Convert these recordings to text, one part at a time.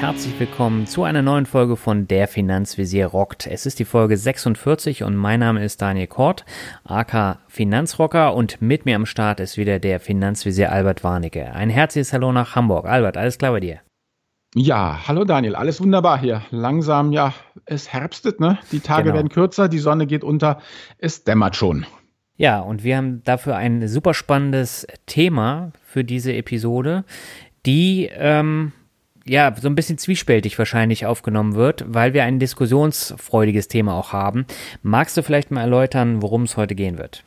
Herzlich willkommen zu einer neuen Folge von Der Finanzvisier rockt. Es ist die Folge 46 und mein Name ist Daniel Kort, aka Finanzrocker und mit mir am Start ist wieder der Finanzvisier Albert Warnecke. Ein herzliches Hallo nach Hamburg. Albert, alles klar bei dir? Ja, hallo Daniel, alles wunderbar hier. Langsam, ja, es herbstet, ne? Die Tage genau. werden kürzer, die Sonne geht unter, es dämmert schon. Ja, und wir haben dafür ein super spannendes Thema für diese Episode, die ähm, ja, so ein bisschen zwiespältig wahrscheinlich aufgenommen wird, weil wir ein diskussionsfreudiges Thema auch haben. Magst du vielleicht mal erläutern, worum es heute gehen wird?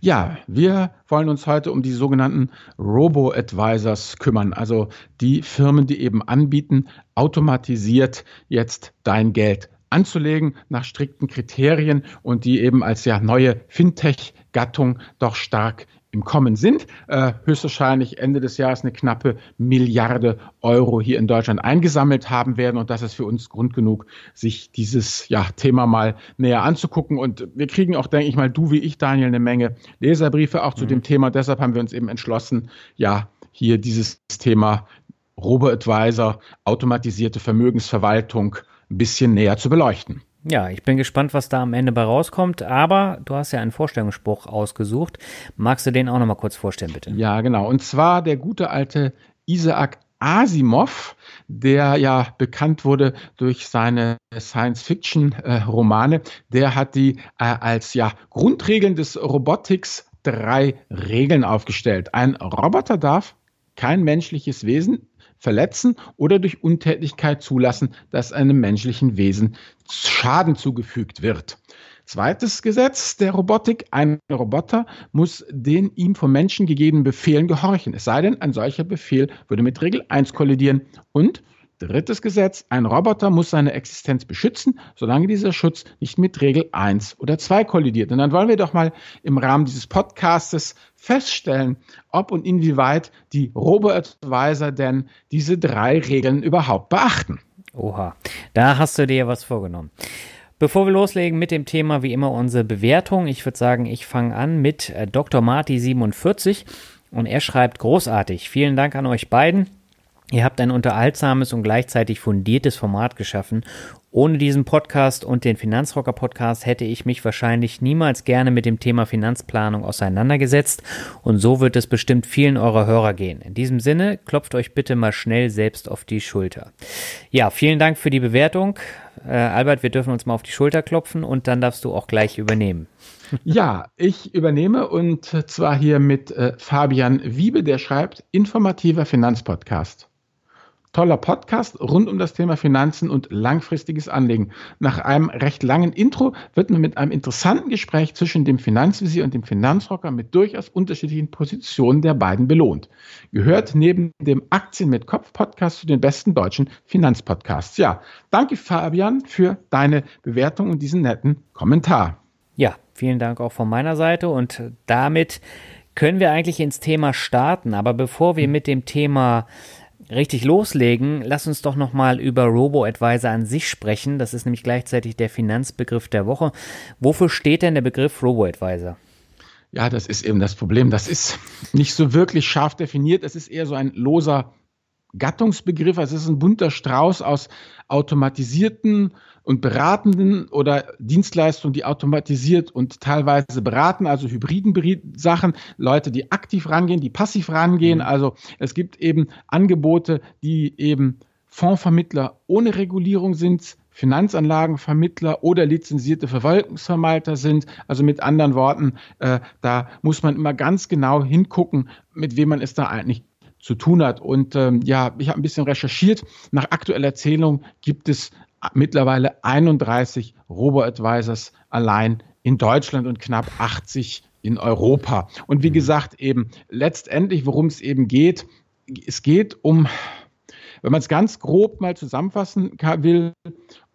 Ja, wir wollen uns heute um die sogenannten Robo-Advisors kümmern, also die Firmen, die eben anbieten, automatisiert jetzt dein Geld anzulegen nach strikten Kriterien und die eben als ja neue Fintech-Gattung doch stark im Kommen sind. Äh, höchstwahrscheinlich Ende des Jahres eine knappe Milliarde Euro hier in Deutschland eingesammelt haben werden. Und das ist für uns Grund genug, sich dieses ja, Thema mal näher anzugucken. Und wir kriegen auch, denke ich mal, du wie ich, Daniel, eine Menge Leserbriefe auch zu mhm. dem Thema. Deshalb haben wir uns eben entschlossen, ja, hier dieses Thema Robo-Advisor, automatisierte Vermögensverwaltung ein bisschen näher zu beleuchten. Ja, ich bin gespannt, was da am Ende bei rauskommt, aber du hast ja einen Vorstellungsspruch ausgesucht. Magst du den auch nochmal kurz vorstellen, bitte? Ja, genau. Und zwar der gute alte Isaac Asimov, der ja bekannt wurde durch seine Science-Fiction-Romane, der hat die äh, als ja Grundregeln des Robotics drei Regeln aufgestellt. Ein Roboter darf kein menschliches Wesen verletzen oder durch Untätigkeit zulassen, dass einem menschlichen Wesen Schaden zugefügt wird. Zweites Gesetz der Robotik. Ein Roboter muss den ihm vom Menschen gegebenen Befehlen gehorchen. Es sei denn, ein solcher Befehl würde mit Regel 1 kollidieren. Und drittes Gesetz. Ein Roboter muss seine Existenz beschützen, solange dieser Schutz nicht mit Regel 1 oder 2 kollidiert. Und dann wollen wir doch mal im Rahmen dieses Podcastes feststellen, ob und inwieweit die Robo-Advisor denn diese drei Regeln überhaupt beachten. Oha, da hast du dir was vorgenommen. Bevor wir loslegen mit dem Thema, wie immer unsere Bewertung. Ich würde sagen, ich fange an mit äh, Dr. Marty47 und er schreibt großartig. Vielen Dank an euch beiden. Ihr habt ein unterhaltsames und gleichzeitig fundiertes Format geschaffen ohne diesen Podcast und den Finanzrocker Podcast hätte ich mich wahrscheinlich niemals gerne mit dem Thema Finanzplanung auseinandergesetzt und so wird es bestimmt vielen eurer Hörer gehen. In diesem Sinne, klopft euch bitte mal schnell selbst auf die Schulter. Ja, vielen Dank für die Bewertung. Äh, Albert, wir dürfen uns mal auf die Schulter klopfen und dann darfst du auch gleich übernehmen. Ja, ich übernehme und zwar hier mit äh, Fabian Wiebe, der schreibt, informativer Finanzpodcast. Toller Podcast rund um das Thema Finanzen und langfristiges Anlegen. Nach einem recht langen Intro wird man mit einem interessanten Gespräch zwischen dem Finanzvisier und dem Finanzrocker mit durchaus unterschiedlichen Positionen der beiden belohnt. Gehört neben dem Aktien mit Kopf Podcast zu den besten deutschen Finanzpodcasts. Ja, danke Fabian für deine Bewertung und diesen netten Kommentar. Ja, vielen Dank auch von meiner Seite und damit können wir eigentlich ins Thema starten. Aber bevor wir mit dem Thema richtig loslegen, lass uns doch nochmal über Robo-Advisor an sich sprechen. Das ist nämlich gleichzeitig der Finanzbegriff der Woche. Wofür steht denn der Begriff Robo-Advisor? Ja, das ist eben das Problem. Das ist nicht so wirklich scharf definiert. Es ist eher so ein loser Gattungsbegriff. Es ist ein bunter Strauß aus automatisierten und beratenden oder Dienstleistungen, die automatisiert und teilweise beraten, also hybriden Sachen, Leute, die aktiv rangehen, die passiv rangehen. Mhm. Also es gibt eben Angebote, die eben Fondsvermittler ohne Regulierung sind, Finanzanlagenvermittler oder lizenzierte Verwaltungsverwalter sind. Also mit anderen Worten, äh, da muss man immer ganz genau hingucken, mit wem man es da eigentlich zu tun hat. Und ähm, ja, ich habe ein bisschen recherchiert. Nach aktueller Erzählung gibt es mittlerweile 31 Robo-Advisors allein in Deutschland und knapp 80 in Europa. Und wie mhm. gesagt, eben letztendlich, worum es eben geht, es geht um, wenn man es ganz grob mal zusammenfassen will,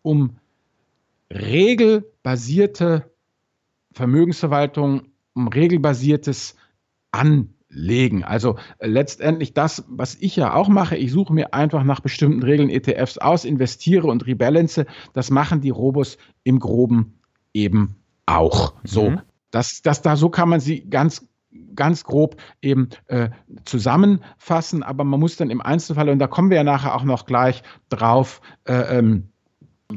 um regelbasierte Vermögensverwaltung, um regelbasiertes An legen. Also äh, letztendlich das, was ich ja auch mache, ich suche mir einfach nach bestimmten Regeln ETFs aus, investiere und rebalance. Das machen die Robos im Groben eben auch. So, mhm. das, das da, so kann man sie ganz ganz grob eben äh, zusammenfassen, aber man muss dann im Einzelfall, und da kommen wir ja nachher auch noch gleich drauf, äh, ähm,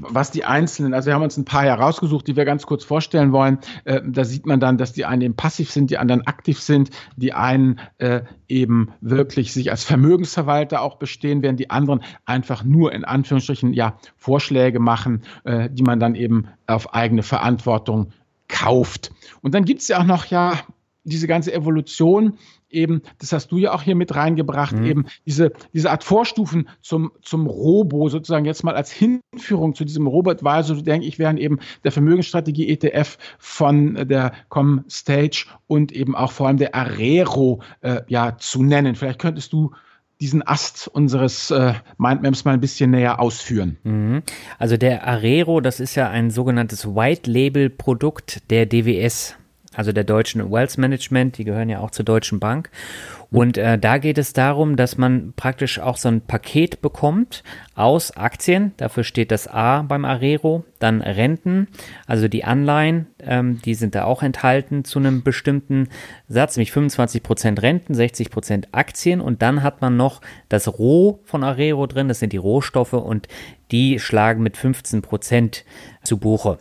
was die einzelnen, also wir haben uns ein paar herausgesucht, die wir ganz kurz vorstellen wollen. Äh, da sieht man dann, dass die einen eben passiv sind, die anderen aktiv sind, die einen äh, eben wirklich sich als Vermögensverwalter auch bestehen, während die anderen einfach nur in Anführungsstrichen ja Vorschläge machen, äh, die man dann eben auf eigene Verantwortung kauft. Und dann gibt es ja auch noch ja diese ganze Evolution eben, das hast du ja auch hier mit reingebracht, mhm. eben diese, diese Art Vorstufen zum, zum Robo, sozusagen jetzt mal als Hinführung zu diesem Robo-Advisor, denke ich, wären eben der Vermögensstrategie ETF von der Comstage und eben auch vor allem der Arero äh, ja zu nennen. Vielleicht könntest du diesen Ast unseres äh, Mindmaps mal ein bisschen näher ausführen. Mhm. Also der Arero, das ist ja ein sogenanntes White Label Produkt der DWS also der deutschen Wealth Management, die gehören ja auch zur Deutschen Bank. Und äh, da geht es darum, dass man praktisch auch so ein Paket bekommt aus Aktien. Dafür steht das A beim Arero. Dann Renten, also die Anleihen, ähm, die sind da auch enthalten zu einem bestimmten Satz, nämlich 25% Renten, 60% Aktien. Und dann hat man noch das Roh von Arero drin, das sind die Rohstoffe und die schlagen mit 15% zu Buche.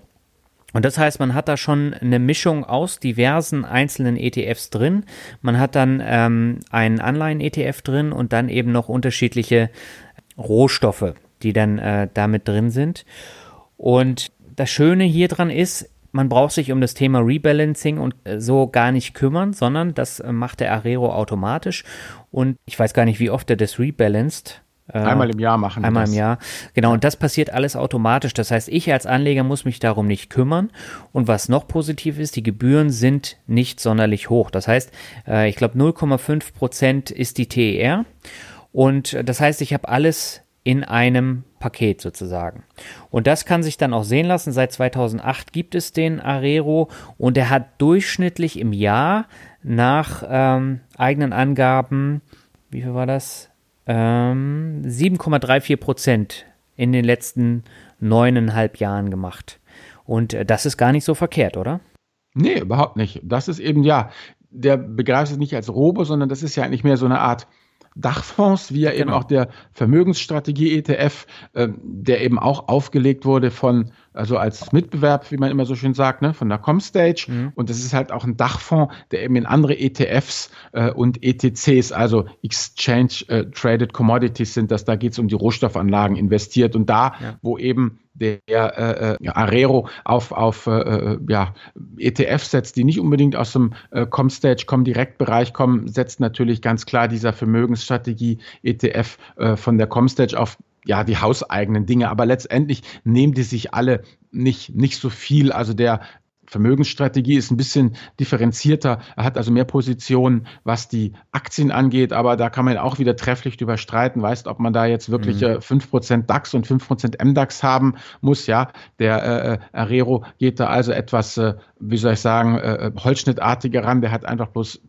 Und das heißt, man hat da schon eine Mischung aus diversen einzelnen ETFs drin. Man hat dann ähm, einen Anleihen-ETF drin und dann eben noch unterschiedliche Rohstoffe, die dann äh, damit drin sind. Und das Schöne hier dran ist, man braucht sich um das Thema Rebalancing und äh, so gar nicht kümmern, sondern das äh, macht der Arero automatisch. Und ich weiß gar nicht, wie oft er das rebalanced. Äh, einmal im Jahr machen. Einmal im Jahr. Genau, und das passiert alles automatisch. Das heißt, ich als Anleger muss mich darum nicht kümmern. Und was noch positiv ist, die Gebühren sind nicht sonderlich hoch. Das heißt, äh, ich glaube 0,5 Prozent ist die TER. Und das heißt, ich habe alles in einem Paket sozusagen. Und das kann sich dann auch sehen lassen. Seit 2008 gibt es den Arero und er hat durchschnittlich im Jahr nach ähm, eigenen Angaben, wie viel war das? Ähm, 7,34 Prozent in den letzten neuneinhalb Jahren gemacht. Und äh, das ist gar nicht so verkehrt, oder? Nee, überhaupt nicht. Das ist eben, ja, der begreift es nicht als Robo, sondern das ist ja eigentlich mehr so eine Art Dachfonds, wie ja genau. eben auch der Vermögensstrategie ETF, äh, der eben auch aufgelegt wurde von also als Mitbewerb, wie man immer so schön sagt, ne, von der Comstage. Mhm. Und das ist halt auch ein Dachfonds, der eben in andere ETFs äh, und ETCs, also Exchange äh, Traded Commodities sind das, da geht es um die Rohstoffanlagen investiert. Und da, ja. wo eben der äh, äh, Arero auf, auf äh, äh ja, ETF setzt, die nicht unbedingt aus dem äh, Comstage, Com-Direkt-Bereich kommen, setzt natürlich ganz klar dieser Vermögensstrategie ETF äh, von der Comstage auf ja, die hauseigenen Dinge, aber letztendlich nehmen die sich alle nicht, nicht so viel. Also der Vermögensstrategie ist ein bisschen differenzierter. Er hat also mehr Positionen, was die Aktien angeht, aber da kann man auch wieder trefflich drüber streiten. Weißt, ob man da jetzt wirklich mhm. 5% DAX und 5% MDAX haben muss. Ja, der äh, äh, Arero geht da also etwas, äh, wie soll ich sagen, äh, holzschnittartiger ran. Der hat einfach bloß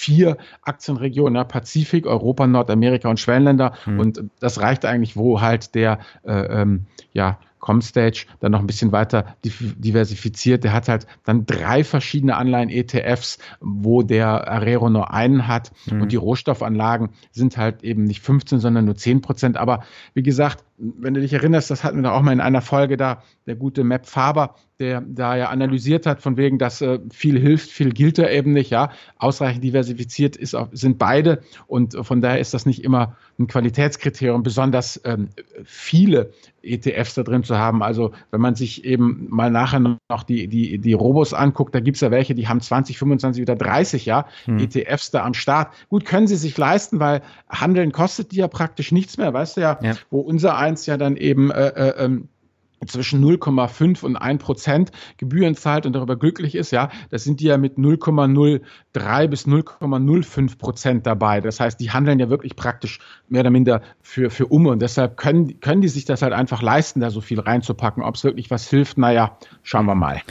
vier Aktienregionen, ja, Pazifik, Europa, Nordamerika und Schwellenländer. Mhm. Und das reicht eigentlich, wo halt der äh, ähm, ja, Comstage dann noch ein bisschen weiter diversifiziert. Der hat halt dann drei verschiedene Anleihen-ETFs, wo der Arero nur einen hat. Mhm. Und die Rohstoffanlagen sind halt eben nicht 15, sondern nur 10 Prozent. Aber wie gesagt, wenn du dich erinnerst, das hatten wir da auch mal in einer Folge da, der gute Map Faber, der da ja analysiert hat, von wegen, dass äh, viel hilft, viel gilt da eben nicht, ja. Ausreichend diversifiziert ist auch, sind beide und von daher ist das nicht immer ein Qualitätskriterium, besonders ähm, viele ETFs da drin zu haben. Also wenn man sich eben mal nachher noch die, die, die Robos anguckt, da gibt es ja welche, die haben 20, 25 oder 30 ja, hm. ETFs da am Start. Gut, können sie sich leisten, weil Handeln kostet die ja praktisch nichts mehr, weißt du ja, ja. wo unser eins ja dann eben äh, äh, ähm, zwischen 0,5 und 1 Prozent Gebühren zahlt und darüber glücklich ist, ja, das sind die ja mit 0,03 bis 0,05 Prozent dabei. Das heißt, die handeln ja wirklich praktisch mehr oder minder für, für um und deshalb können, können die sich das halt einfach leisten, da so viel reinzupacken. Ob es wirklich was hilft, naja, schauen wir mal.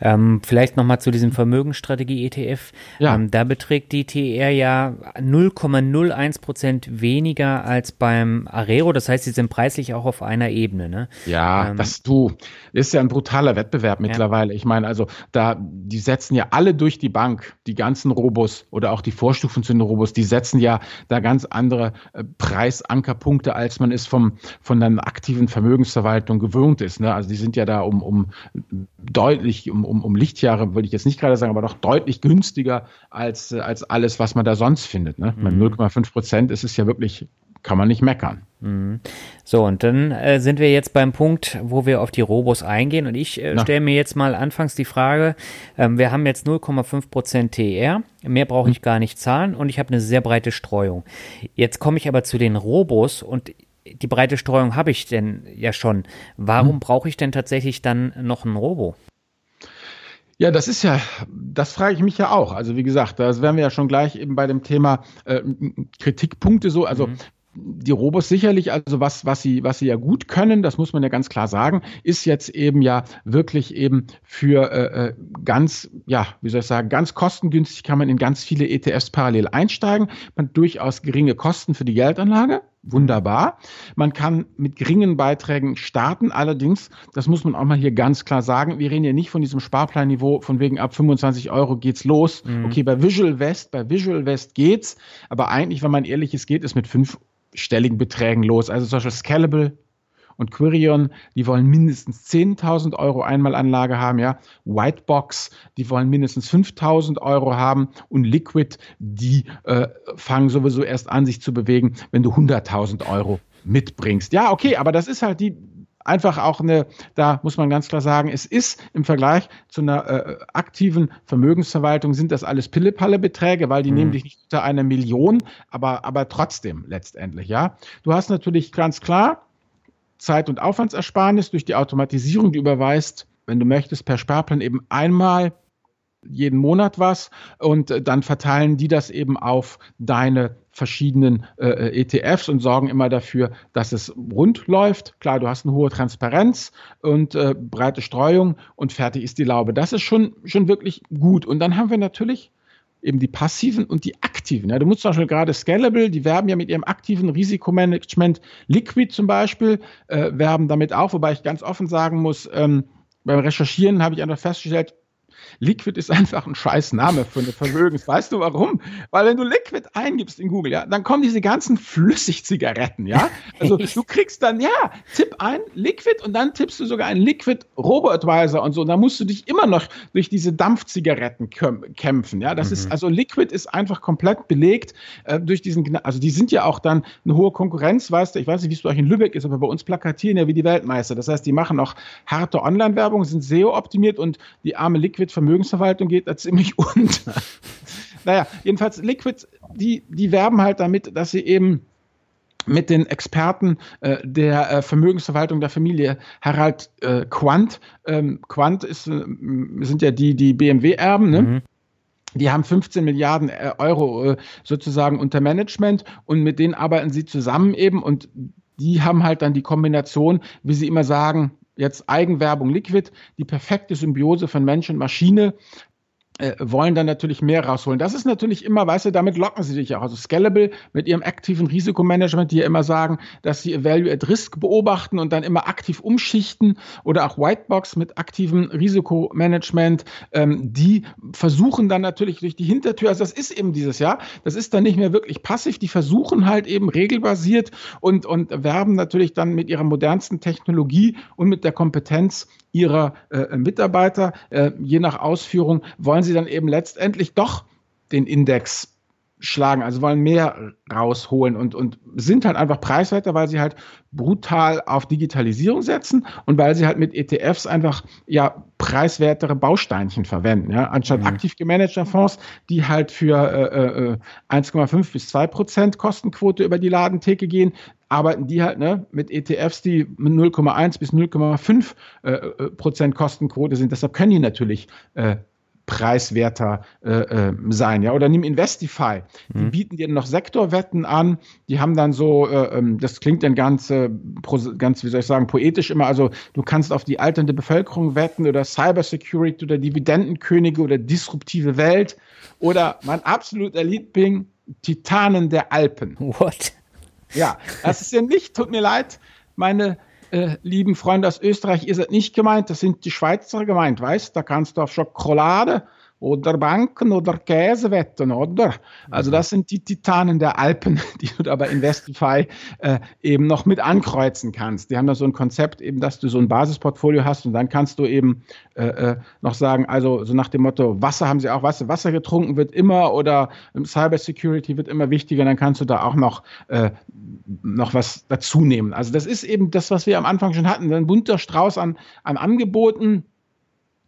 Ähm, vielleicht nochmal zu diesem Vermögensstrategie-ETF. Ja. Ähm, da beträgt die TR ja 0,01 Prozent weniger als beim Arero. Das heißt, sie sind preislich auch auf einer Ebene. Ne? Ja, ähm, das das, du, ist ja ein brutaler Wettbewerb mittlerweile. Ja. Ich meine, also da, die setzen ja alle durch die Bank, die ganzen Robos oder auch die Vorstufen zu den Robos, die setzen ja da ganz andere äh, Preisankerpunkte, als man es vom, von einer aktiven Vermögensverwaltung gewöhnt ist. Ne? Also die sind ja da um, um deutlich, um, um, um Lichtjahre, würde ich jetzt nicht gerade sagen, aber doch deutlich günstiger als, äh, als alles, was man da sonst findet. Ne? Mhm. 0,5 Prozent ist es ja wirklich kann man nicht meckern. Mhm. So, und dann äh, sind wir jetzt beim Punkt, wo wir auf die Robos eingehen. Und ich äh, stelle mir jetzt mal anfangs die Frage, ähm, wir haben jetzt 0,5% TR, mehr brauche ich mhm. gar nicht zahlen und ich habe eine sehr breite Streuung. Jetzt komme ich aber zu den Robos und die breite Streuung habe ich denn ja schon. Warum mhm. brauche ich denn tatsächlich dann noch ein Robo? Ja, das ist ja, das frage ich mich ja auch. Also wie gesagt, da wären wir ja schon gleich eben bei dem Thema äh, Kritikpunkte so. Also mhm die Robos sicherlich, also was, was sie, was sie ja gut können, das muss man ja ganz klar sagen, ist jetzt eben ja wirklich eben für äh, äh ganz, ja, wie soll ich sagen, ganz kostengünstig kann man in ganz viele ETFs parallel einsteigen. Man hat durchaus geringe Kosten für die Geldanlage. Wunderbar. Man kann mit geringen Beiträgen starten. Allerdings, das muss man auch mal hier ganz klar sagen, wir reden hier nicht von diesem Sparplanniveau, von wegen ab 25 Euro geht's los. Mhm. Okay, bei Visual West, bei Visual West geht's. Aber eigentlich, wenn man ehrlich ist, geht es mit fünf stelligen Beträgen los. Also zum Beispiel Scalable und Quirion, die wollen mindestens 10.000 Euro Einmalanlage haben, ja. Whitebox, die wollen mindestens 5.000 Euro haben und Liquid, die äh, fangen sowieso erst an, sich zu bewegen, wenn du 100.000 Euro mitbringst. Ja, okay, aber das ist halt die einfach auch eine, da muss man ganz klar sagen, es ist im Vergleich zu einer äh, aktiven Vermögensverwaltung sind das alles Pille-Palle-Beträge, weil die mhm. nehmen dich nicht unter einer Million, aber, aber trotzdem letztendlich, ja. Du hast natürlich ganz klar Zeit- und Aufwandsersparnis durch die Automatisierung, die überweist, wenn du möchtest, per Sparplan eben einmal jeden Monat was und äh, dann verteilen die das eben auf deine verschiedenen äh, ETFs und sorgen immer dafür, dass es rund läuft. Klar, du hast eine hohe Transparenz und äh, breite Streuung und fertig ist die Laube. Das ist schon, schon wirklich gut. Und dann haben wir natürlich eben die passiven und die aktiven. Ja, du musst zum Beispiel gerade Scalable, die werben ja mit ihrem aktiven Risikomanagement, Liquid zum Beispiel, äh, werben damit auch, wobei ich ganz offen sagen muss, ähm, beim Recherchieren habe ich einfach festgestellt, Liquid ist einfach ein scheiß Name für eine Vermögens. Weißt du warum? Weil wenn du Liquid eingibst in Google, ja, dann kommen diese ganzen Flüssigzigaretten, ja. Also du kriegst dann, ja, tipp ein Liquid und dann tippst du sogar einen Liquid Robo-Advisor und so. Und da musst du dich immer noch durch diese Dampfzigaretten kämpfen, ja. Das mhm. ist, also Liquid ist einfach komplett belegt äh, durch diesen, also die sind ja auch dann eine hohe Konkurrenz, weißt du, ich weiß nicht, wie es bei euch in Lübeck ist, aber bei uns plakatieren ja wie die Weltmeister. Das heißt, die machen auch harte Online-Werbung, sind SEO-optimiert und die arme Liquid Vermögensverwaltung geht da ziemlich unter. naja, jedenfalls Liquid, die, die werben halt damit, dass sie eben mit den Experten äh, der äh, Vermögensverwaltung der Familie Harald äh, Quandt. Ähm, Quandt ist, äh, sind ja die, die BMW-Erben, ne? Mhm. Die haben 15 Milliarden äh, Euro äh, sozusagen unter Management und mit denen arbeiten sie zusammen eben und die haben halt dann die Kombination, wie sie immer sagen, jetzt Eigenwerbung Liquid, die perfekte Symbiose von Mensch und Maschine, äh, wollen dann natürlich mehr rausholen. Das ist natürlich immer, weißt du, damit locken sie dich auch. Also Scalable mit ihrem aktiven Risikomanagement, die ja immer sagen, dass sie Value at Risk beobachten und dann immer aktiv umschichten oder auch Whitebox mit aktivem Risikomanagement, ähm, die versuchen dann natürlich durch die Hintertür, also das ist eben dieses Jahr, das ist dann nicht mehr wirklich passiv, die versuchen halt eben regelbasiert und, und werben natürlich dann mit ihrer modernsten Technologie und mit der Kompetenz ihrer äh, Mitarbeiter. Äh, je nach Ausführung wollen sie dann eben letztendlich doch den Index schlagen, also wollen mehr rausholen und, und sind halt einfach preiswerter, weil sie halt brutal auf Digitalisierung setzen und weil sie halt mit ETFs einfach ja preiswertere Bausteinchen verwenden, ja, anstatt mhm. aktiv gemanagter Fonds, die halt für äh, äh, 1,5 bis 2 Prozent Kostenquote über die Ladentheke gehen, arbeiten die halt ne, mit ETFs, die mit 0,1 bis 0,5 äh, äh, Prozent Kostenquote sind. Deshalb können die natürlich äh, preiswerter äh, äh, sein. Ja? Oder nimm Investify. Die mhm. bieten dir noch Sektorwetten an. Die haben dann so, äh, ähm, das klingt dann ganz, äh, ganz, wie soll ich sagen, poetisch immer. Also du kannst auf die alternde Bevölkerung wetten oder Cybersecurity oder Dividendenkönige oder disruptive Welt oder mein absoluter Liebling, Titanen der Alpen. What? Ja, das ist ja nicht, tut mir leid, meine äh, lieben Freunde aus Österreich, ihr seid nicht gemeint, das sind die Schweizer gemeint, weißt, da kannst du auf Schokolade oder Banken oder Käse wetten, oder? Also das sind die Titanen der Alpen, die du aber Investify äh, eben noch mit ankreuzen kannst. Die haben da so ein Konzept eben, dass du so ein Basisportfolio hast und dann kannst du eben äh, äh noch sagen, also so nach dem Motto, Wasser haben sie auch, du, Wasser getrunken wird immer oder Cyber Security wird immer wichtiger, dann kannst du da auch noch, äh, noch was dazu nehmen. Also das ist eben das, was wir am Anfang schon hatten, ein bunter Strauß an, an Angeboten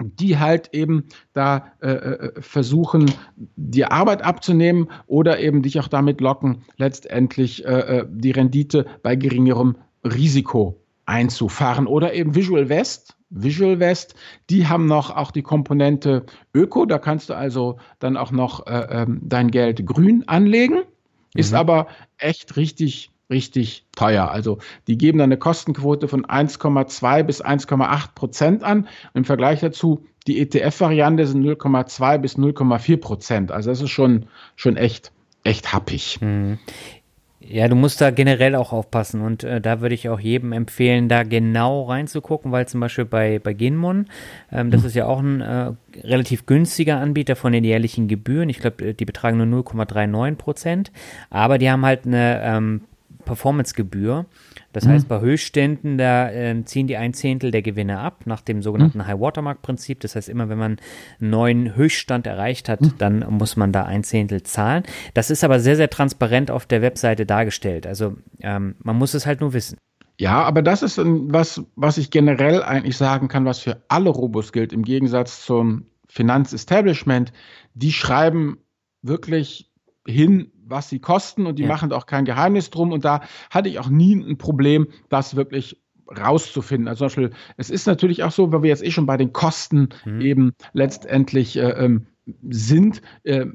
die halt eben da äh, äh, versuchen, die Arbeit abzunehmen oder eben dich auch damit locken, letztendlich äh, äh, die Rendite bei geringerem Risiko einzufahren. Oder eben Visual West. Visual West, die haben noch auch die Komponente Öko, da kannst du also dann auch noch äh, ähm, dein Geld grün anlegen, ist mhm. aber echt richtig richtig teuer. Also die geben dann eine Kostenquote von 1,2 bis 1,8 Prozent an. Im Vergleich dazu, die ETF-Variante sind 0,2 bis 0,4 Prozent. Also das ist schon, schon echt, echt happig. Mhm. Ja, du musst da generell auch aufpassen und äh, da würde ich auch jedem empfehlen, da genau reinzugucken, weil zum Beispiel bei, bei Ginmon, ähm, das mhm. ist ja auch ein äh, relativ günstiger Anbieter von den jährlichen Gebühren. Ich glaube, die betragen nur 0,39 Prozent, aber die haben halt eine ähm, Performancegebühr. Das mhm. heißt, bei Höchstständen, da äh, ziehen die ein Zehntel der Gewinne ab, nach dem sogenannten mhm. High-Watermark-Prinzip. Das heißt, immer wenn man einen neuen Höchststand erreicht hat, mhm. dann muss man da ein Zehntel zahlen. Das ist aber sehr, sehr transparent auf der Webseite dargestellt. Also ähm, man muss es halt nur wissen. Ja, aber das ist was, was ich generell eigentlich sagen kann, was für alle Robos gilt, im Gegensatz zum Finanzestablishment. Die schreiben wirklich hin, was sie kosten und die ja. machen auch kein Geheimnis drum. Und da hatte ich auch nie ein Problem, das wirklich rauszufinden. Also zum Beispiel, es ist natürlich auch so, weil wir jetzt eh schon bei den Kosten mhm. eben letztendlich äh, ähm, sind, äh,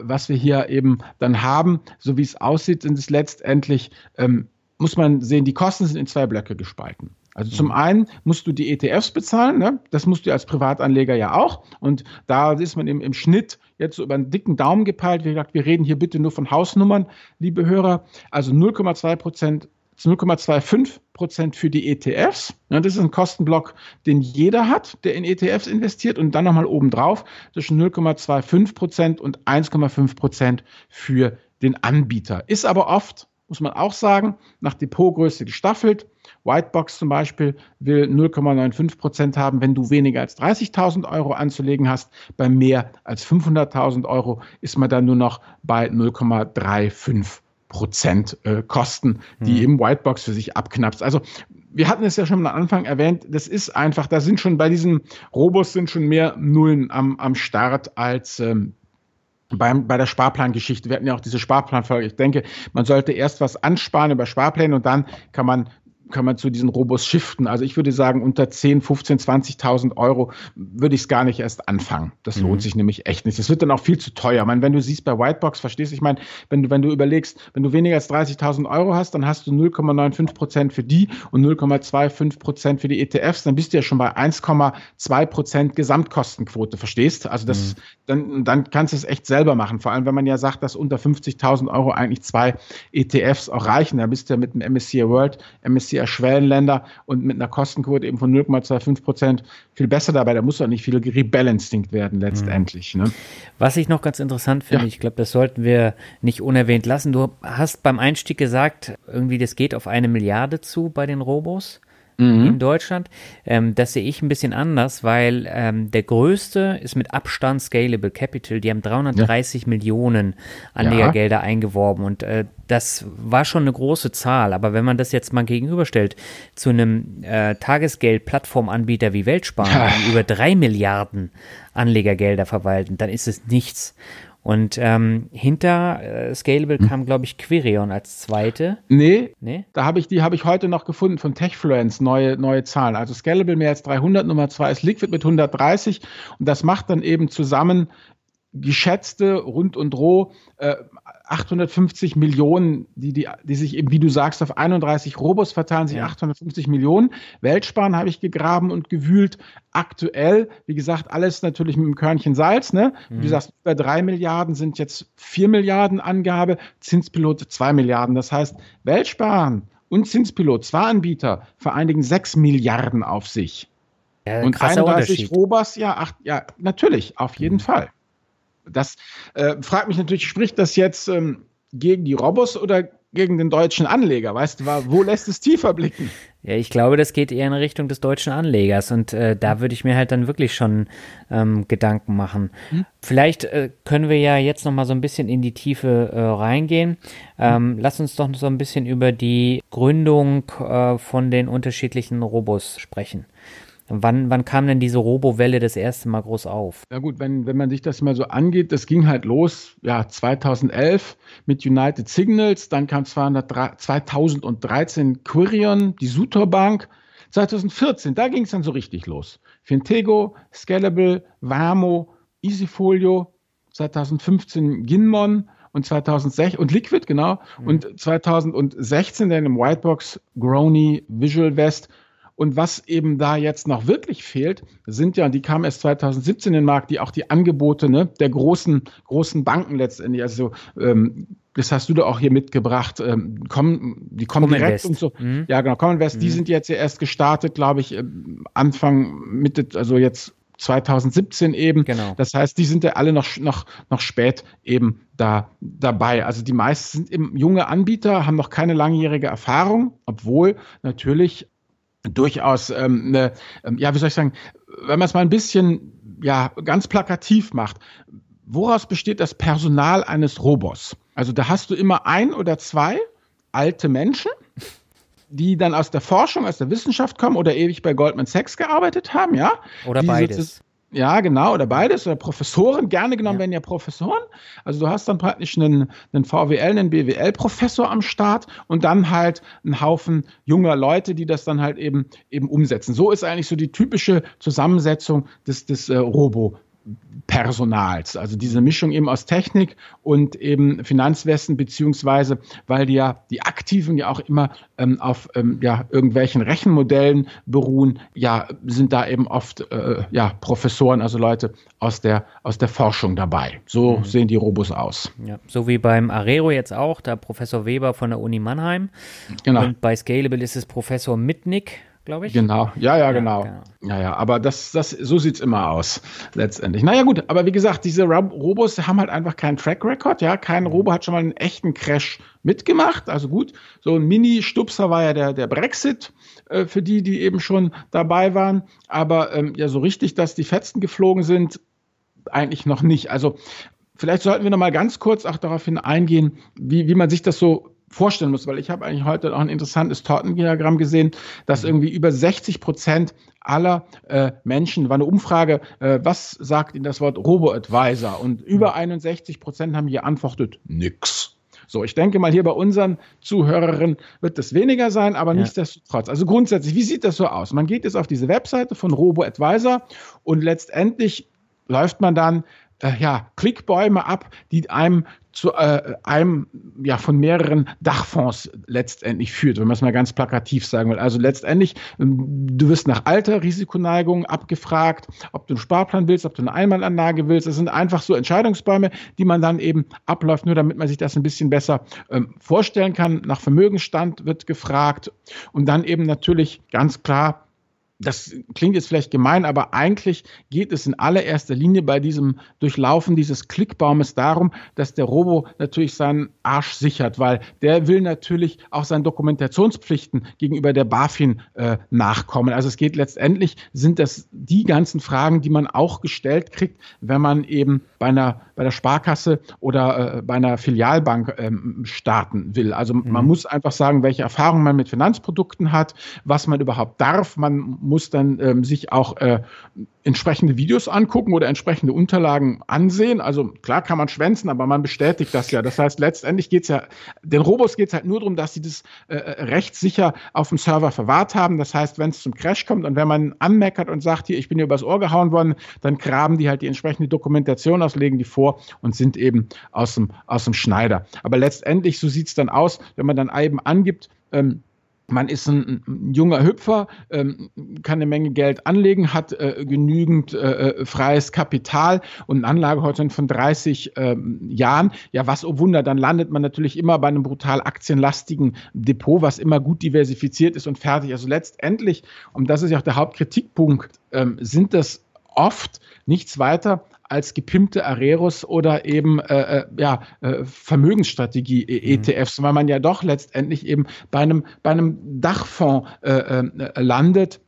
was wir hier eben dann haben, so wie es aussieht, sind es letztendlich, ähm, muss man sehen, die Kosten sind in zwei Blöcke gespalten. Also zum mhm. einen musst du die ETFs bezahlen, ne? das musst du als Privatanleger ja auch. Und da ist man im, im Schnitt jetzt so über einen dicken Daumen gepeilt. Wie gesagt, wir reden hier bitte nur von Hausnummern, liebe Hörer. Also 0,2 Prozent 0,25 Prozent für die ETFs. Das ist ein Kostenblock, den jeder hat, der in ETFs investiert und dann nochmal obendrauf zwischen 0,25 Prozent und 1,5 Prozent für den Anbieter. Ist aber oft, muss man auch sagen, nach Depotgröße gestaffelt. Whitebox zum Beispiel will 0,95 Prozent haben, wenn du weniger als 30.000 Euro anzulegen hast. Bei mehr als 500.000 Euro ist man dann nur noch bei 0,35 Prozent äh, Kosten, die mhm. eben Whitebox für sich abknapst. Also wir hatten es ja schon am Anfang erwähnt, das ist einfach, da sind schon bei diesen Robos sind schon mehr Nullen am, am Start als ähm, beim, bei der Sparplangeschichte. Wir hatten ja auch diese Sparplanfolge. Ich denke, man sollte erst was ansparen über Sparpläne und dann kann man kann man zu diesen Robos shiften. Also ich würde sagen, unter 10, 15, 20.000 Euro würde ich es gar nicht erst anfangen. Das mhm. lohnt sich nämlich echt nicht. Das wird dann auch viel zu teuer. Ich meine, wenn du siehst bei Whitebox, verstehst du, ich meine, wenn du, wenn du überlegst, wenn du weniger als 30.000 Euro hast, dann hast du 0,95 Prozent für die und 0,25 Prozent für die ETFs, dann bist du ja schon bei 1,2 Prozent Gesamtkostenquote, verstehst? Also das, mhm. dann, dann kannst du es echt selber machen. Vor allem, wenn man ja sagt, dass unter 50.000 Euro eigentlich zwei ETFs auch reichen. Da bist du ja mit dem MSCI World, MSCI eher Schwellenländer und mit einer Kostenquote eben von 0,25 Prozent viel besser dabei. Da muss doch nicht viel rebalanced werden letztendlich. Ne? Was ich noch ganz interessant finde, ja. ich glaube, das sollten wir nicht unerwähnt lassen. Du hast beim Einstieg gesagt, irgendwie das geht auf eine Milliarde zu bei den Robos mhm. in Deutschland. Ähm, das sehe ich ein bisschen anders, weil ähm, der größte ist mit Abstand Scalable Capital. Die haben 330 ja. Millionen Anlegergelder ja. eingeworben und äh, das war schon eine große Zahl. Aber wenn man das jetzt mal gegenüberstellt zu einem äh, Tagesgeld-Plattformanbieter wie Weltsparen, die über drei Milliarden Anlegergelder verwalten, dann ist es nichts. Und ähm, hinter äh, Scalable hm. kam, glaube ich, Quirion als zweite. Nee, nee? da habe ich die habe ich heute noch gefunden von Techfluence, neue, neue Zahlen. Also Scalable mehr als 300, Nummer zwei ist Liquid mit 130 und das macht dann eben zusammen geschätzte rund und roh äh, 850 Millionen, die, die, die sich eben, wie du sagst, auf 31 Robos verteilen, sich ja. 850 Millionen. Weltsparen habe ich gegraben und gewühlt. Aktuell, wie gesagt, alles natürlich mit einem Körnchen Salz. Ne? Mhm. Wie du sagst, über drei Milliarden sind jetzt vier Milliarden Angabe, Zinspilot zwei Milliarden. Das heißt, Weltsparen und Zinspilot, zwei Anbieter, vereinigen 6 Milliarden auf sich. Ja, und 31 Robas, ja, acht, ja, natürlich, auf jeden mhm. Fall. Das äh, fragt mich natürlich, spricht das jetzt ähm, gegen die Robos oder gegen den deutschen Anleger? Weißt du, wo lässt es tiefer blicken? Ja, ich glaube, das geht eher in Richtung des deutschen Anlegers und äh, da würde ich mir halt dann wirklich schon ähm, Gedanken machen. Hm? Vielleicht äh, können wir ja jetzt noch mal so ein bisschen in die Tiefe äh, reingehen. Ähm, hm? Lass uns doch so ein bisschen über die Gründung äh, von den unterschiedlichen Robos sprechen. Wann, wann kam denn diese Robo-Welle das erste Mal groß auf? Ja gut, wenn, wenn man sich das mal so angeht, das ging halt los, ja, 2011 mit United Signals, dann kam 2013 Quirion, die Sutor Bank, 2014, da ging es dann so richtig los. Fintego, Scalable, Vamo, Easyfolio, 2015 Ginmon und 2006 und Liquid, genau, mhm. und 2016 dann im Whitebox Grony Visual West und was eben da jetzt noch wirklich fehlt, sind ja, die kamen erst 2017 in den Markt, die auch die Angebote ne, der großen, großen Banken letztendlich, also ähm, das hast du da auch hier mitgebracht, ähm, kommen, die kommen Common direkt West. und so. Mhm. Ja, genau, Common West, mhm. die sind jetzt ja erst gestartet, glaube ich, Anfang, Mitte, also jetzt 2017 eben. Genau. Das heißt, die sind ja alle noch, noch, noch spät eben da dabei. Also die meisten sind eben junge Anbieter, haben noch keine langjährige Erfahrung, obwohl natürlich durchaus ähm, eine, ähm, ja, wie soll ich sagen, wenn man es mal ein bisschen, ja, ganz plakativ macht, woraus besteht das Personal eines Robos? Also da hast du immer ein oder zwei alte Menschen, die dann aus der Forschung, aus der Wissenschaft kommen oder ewig bei Goldman Sachs gearbeitet haben, ja? Oder beides. Ja, genau, oder beides, oder Professoren, gerne genommen ja. werden ja Professoren. Also du hast dann praktisch einen, einen VWL, einen BWL-Professor am Start und dann halt einen Haufen junger Leute, die das dann halt eben, eben umsetzen. So ist eigentlich so die typische Zusammensetzung des, des äh, Robo, Personals. Also diese Mischung eben aus Technik und eben Finanzwesen, beziehungsweise weil die ja die Aktiven ja auch immer ähm, auf ähm, ja, irgendwelchen Rechenmodellen beruhen, ja, sind da eben oft äh, ja, Professoren, also Leute aus der, aus der Forschung dabei. So mhm. sehen die Robos aus. Ja, so wie beim Arero jetzt auch, da Professor Weber von der Uni Mannheim. Genau. Und bei Scalable ist es Professor Mitnick glaube ich. Genau, ja, ja, genau. genau. Ja, ja, aber das, das, so sieht's immer aus, letztendlich. Naja, gut, aber wie gesagt, diese Robos haben halt einfach keinen Track Record, ja. Kein Robo hat schon mal einen echten Crash mitgemacht. Also gut, so ein Mini-Stupser war ja der, der Brexit äh, für die, die eben schon dabei waren. Aber ähm, ja, so richtig, dass die Fetzen geflogen sind, eigentlich noch nicht. Also vielleicht sollten wir noch mal ganz kurz auch darauf hin eingehen, wie, wie man sich das so vorstellen muss, weil ich habe eigentlich heute auch ein interessantes Tortendiagramm gesehen, dass mhm. irgendwie über 60 Prozent aller äh, Menschen, war eine Umfrage, äh, was sagt Ihnen das Wort Robo-Advisor? Und über 61 mhm. Prozent haben geantwortet, nix. So, ich denke mal, hier bei unseren Zuhörerinnen wird das weniger sein, aber ja. nichtsdestotrotz. Also grundsätzlich, wie sieht das so aus? Man geht jetzt auf diese Webseite von Robo-Advisor und letztendlich läuft man dann äh, ja, Klickbäume ab, die einem zu äh, einem ja von mehreren Dachfonds letztendlich führt, wenn man es mal ganz plakativ sagen will. Also letztendlich, ähm, du wirst nach Alter, Risikoneigung abgefragt, ob du einen Sparplan willst, ob du eine Einmalanlage willst. Das sind einfach so Entscheidungsbäume, die man dann eben abläuft, nur damit man sich das ein bisschen besser ähm, vorstellen kann. Nach Vermögensstand wird gefragt und dann eben natürlich ganz klar das klingt jetzt vielleicht gemein, aber eigentlich geht es in allererster Linie bei diesem Durchlaufen dieses Klickbaumes darum, dass der Robo natürlich seinen Arsch sichert, weil der will natürlich auch seinen Dokumentationspflichten gegenüber der BaFin äh, nachkommen. Also es geht letztendlich, sind das die ganzen Fragen, die man auch gestellt kriegt, wenn man eben bei einer bei der Sparkasse oder äh, bei einer Filialbank ähm, starten will. Also mhm. man muss einfach sagen, welche Erfahrungen man mit Finanzprodukten hat, was man überhaupt darf. Man muss dann ähm, sich auch äh, entsprechende Videos angucken oder entsprechende Unterlagen ansehen. Also klar kann man schwänzen, aber man bestätigt das ja. Das heißt, letztendlich geht es ja, den Robos geht es halt nur darum, dass sie das äh, rechtssicher auf dem Server verwahrt haben. Das heißt, wenn es zum Crash kommt und wenn man anmeckert und sagt, hier, ich bin hier übers Ohr gehauen worden, dann graben die halt die entsprechende Dokumentation aus, legen die vor und sind eben aus dem, aus dem Schneider. Aber letztendlich, so sieht es dann aus, wenn man dann eben angibt, ähm, man ist ein, ein junger Hüpfer, ähm, kann eine Menge Geld anlegen, hat äh, genügend äh, äh freies Kapital und einen Anlagehorizont von 30 ähm, Jahren. Ja, was oh Wunder, dann landet man natürlich immer bei einem brutal aktienlastigen Depot, was immer gut diversifiziert ist und fertig. Also letztendlich, und das ist ja auch der Hauptkritikpunkt, ähm, sind das oft nichts weiter als gepimpte Areros oder eben äh, äh ja, äh, Vermögensstrategie-ETFs, mhm. weil man ja doch letztendlich eben bei einem, bei einem Dachfonds äh, landet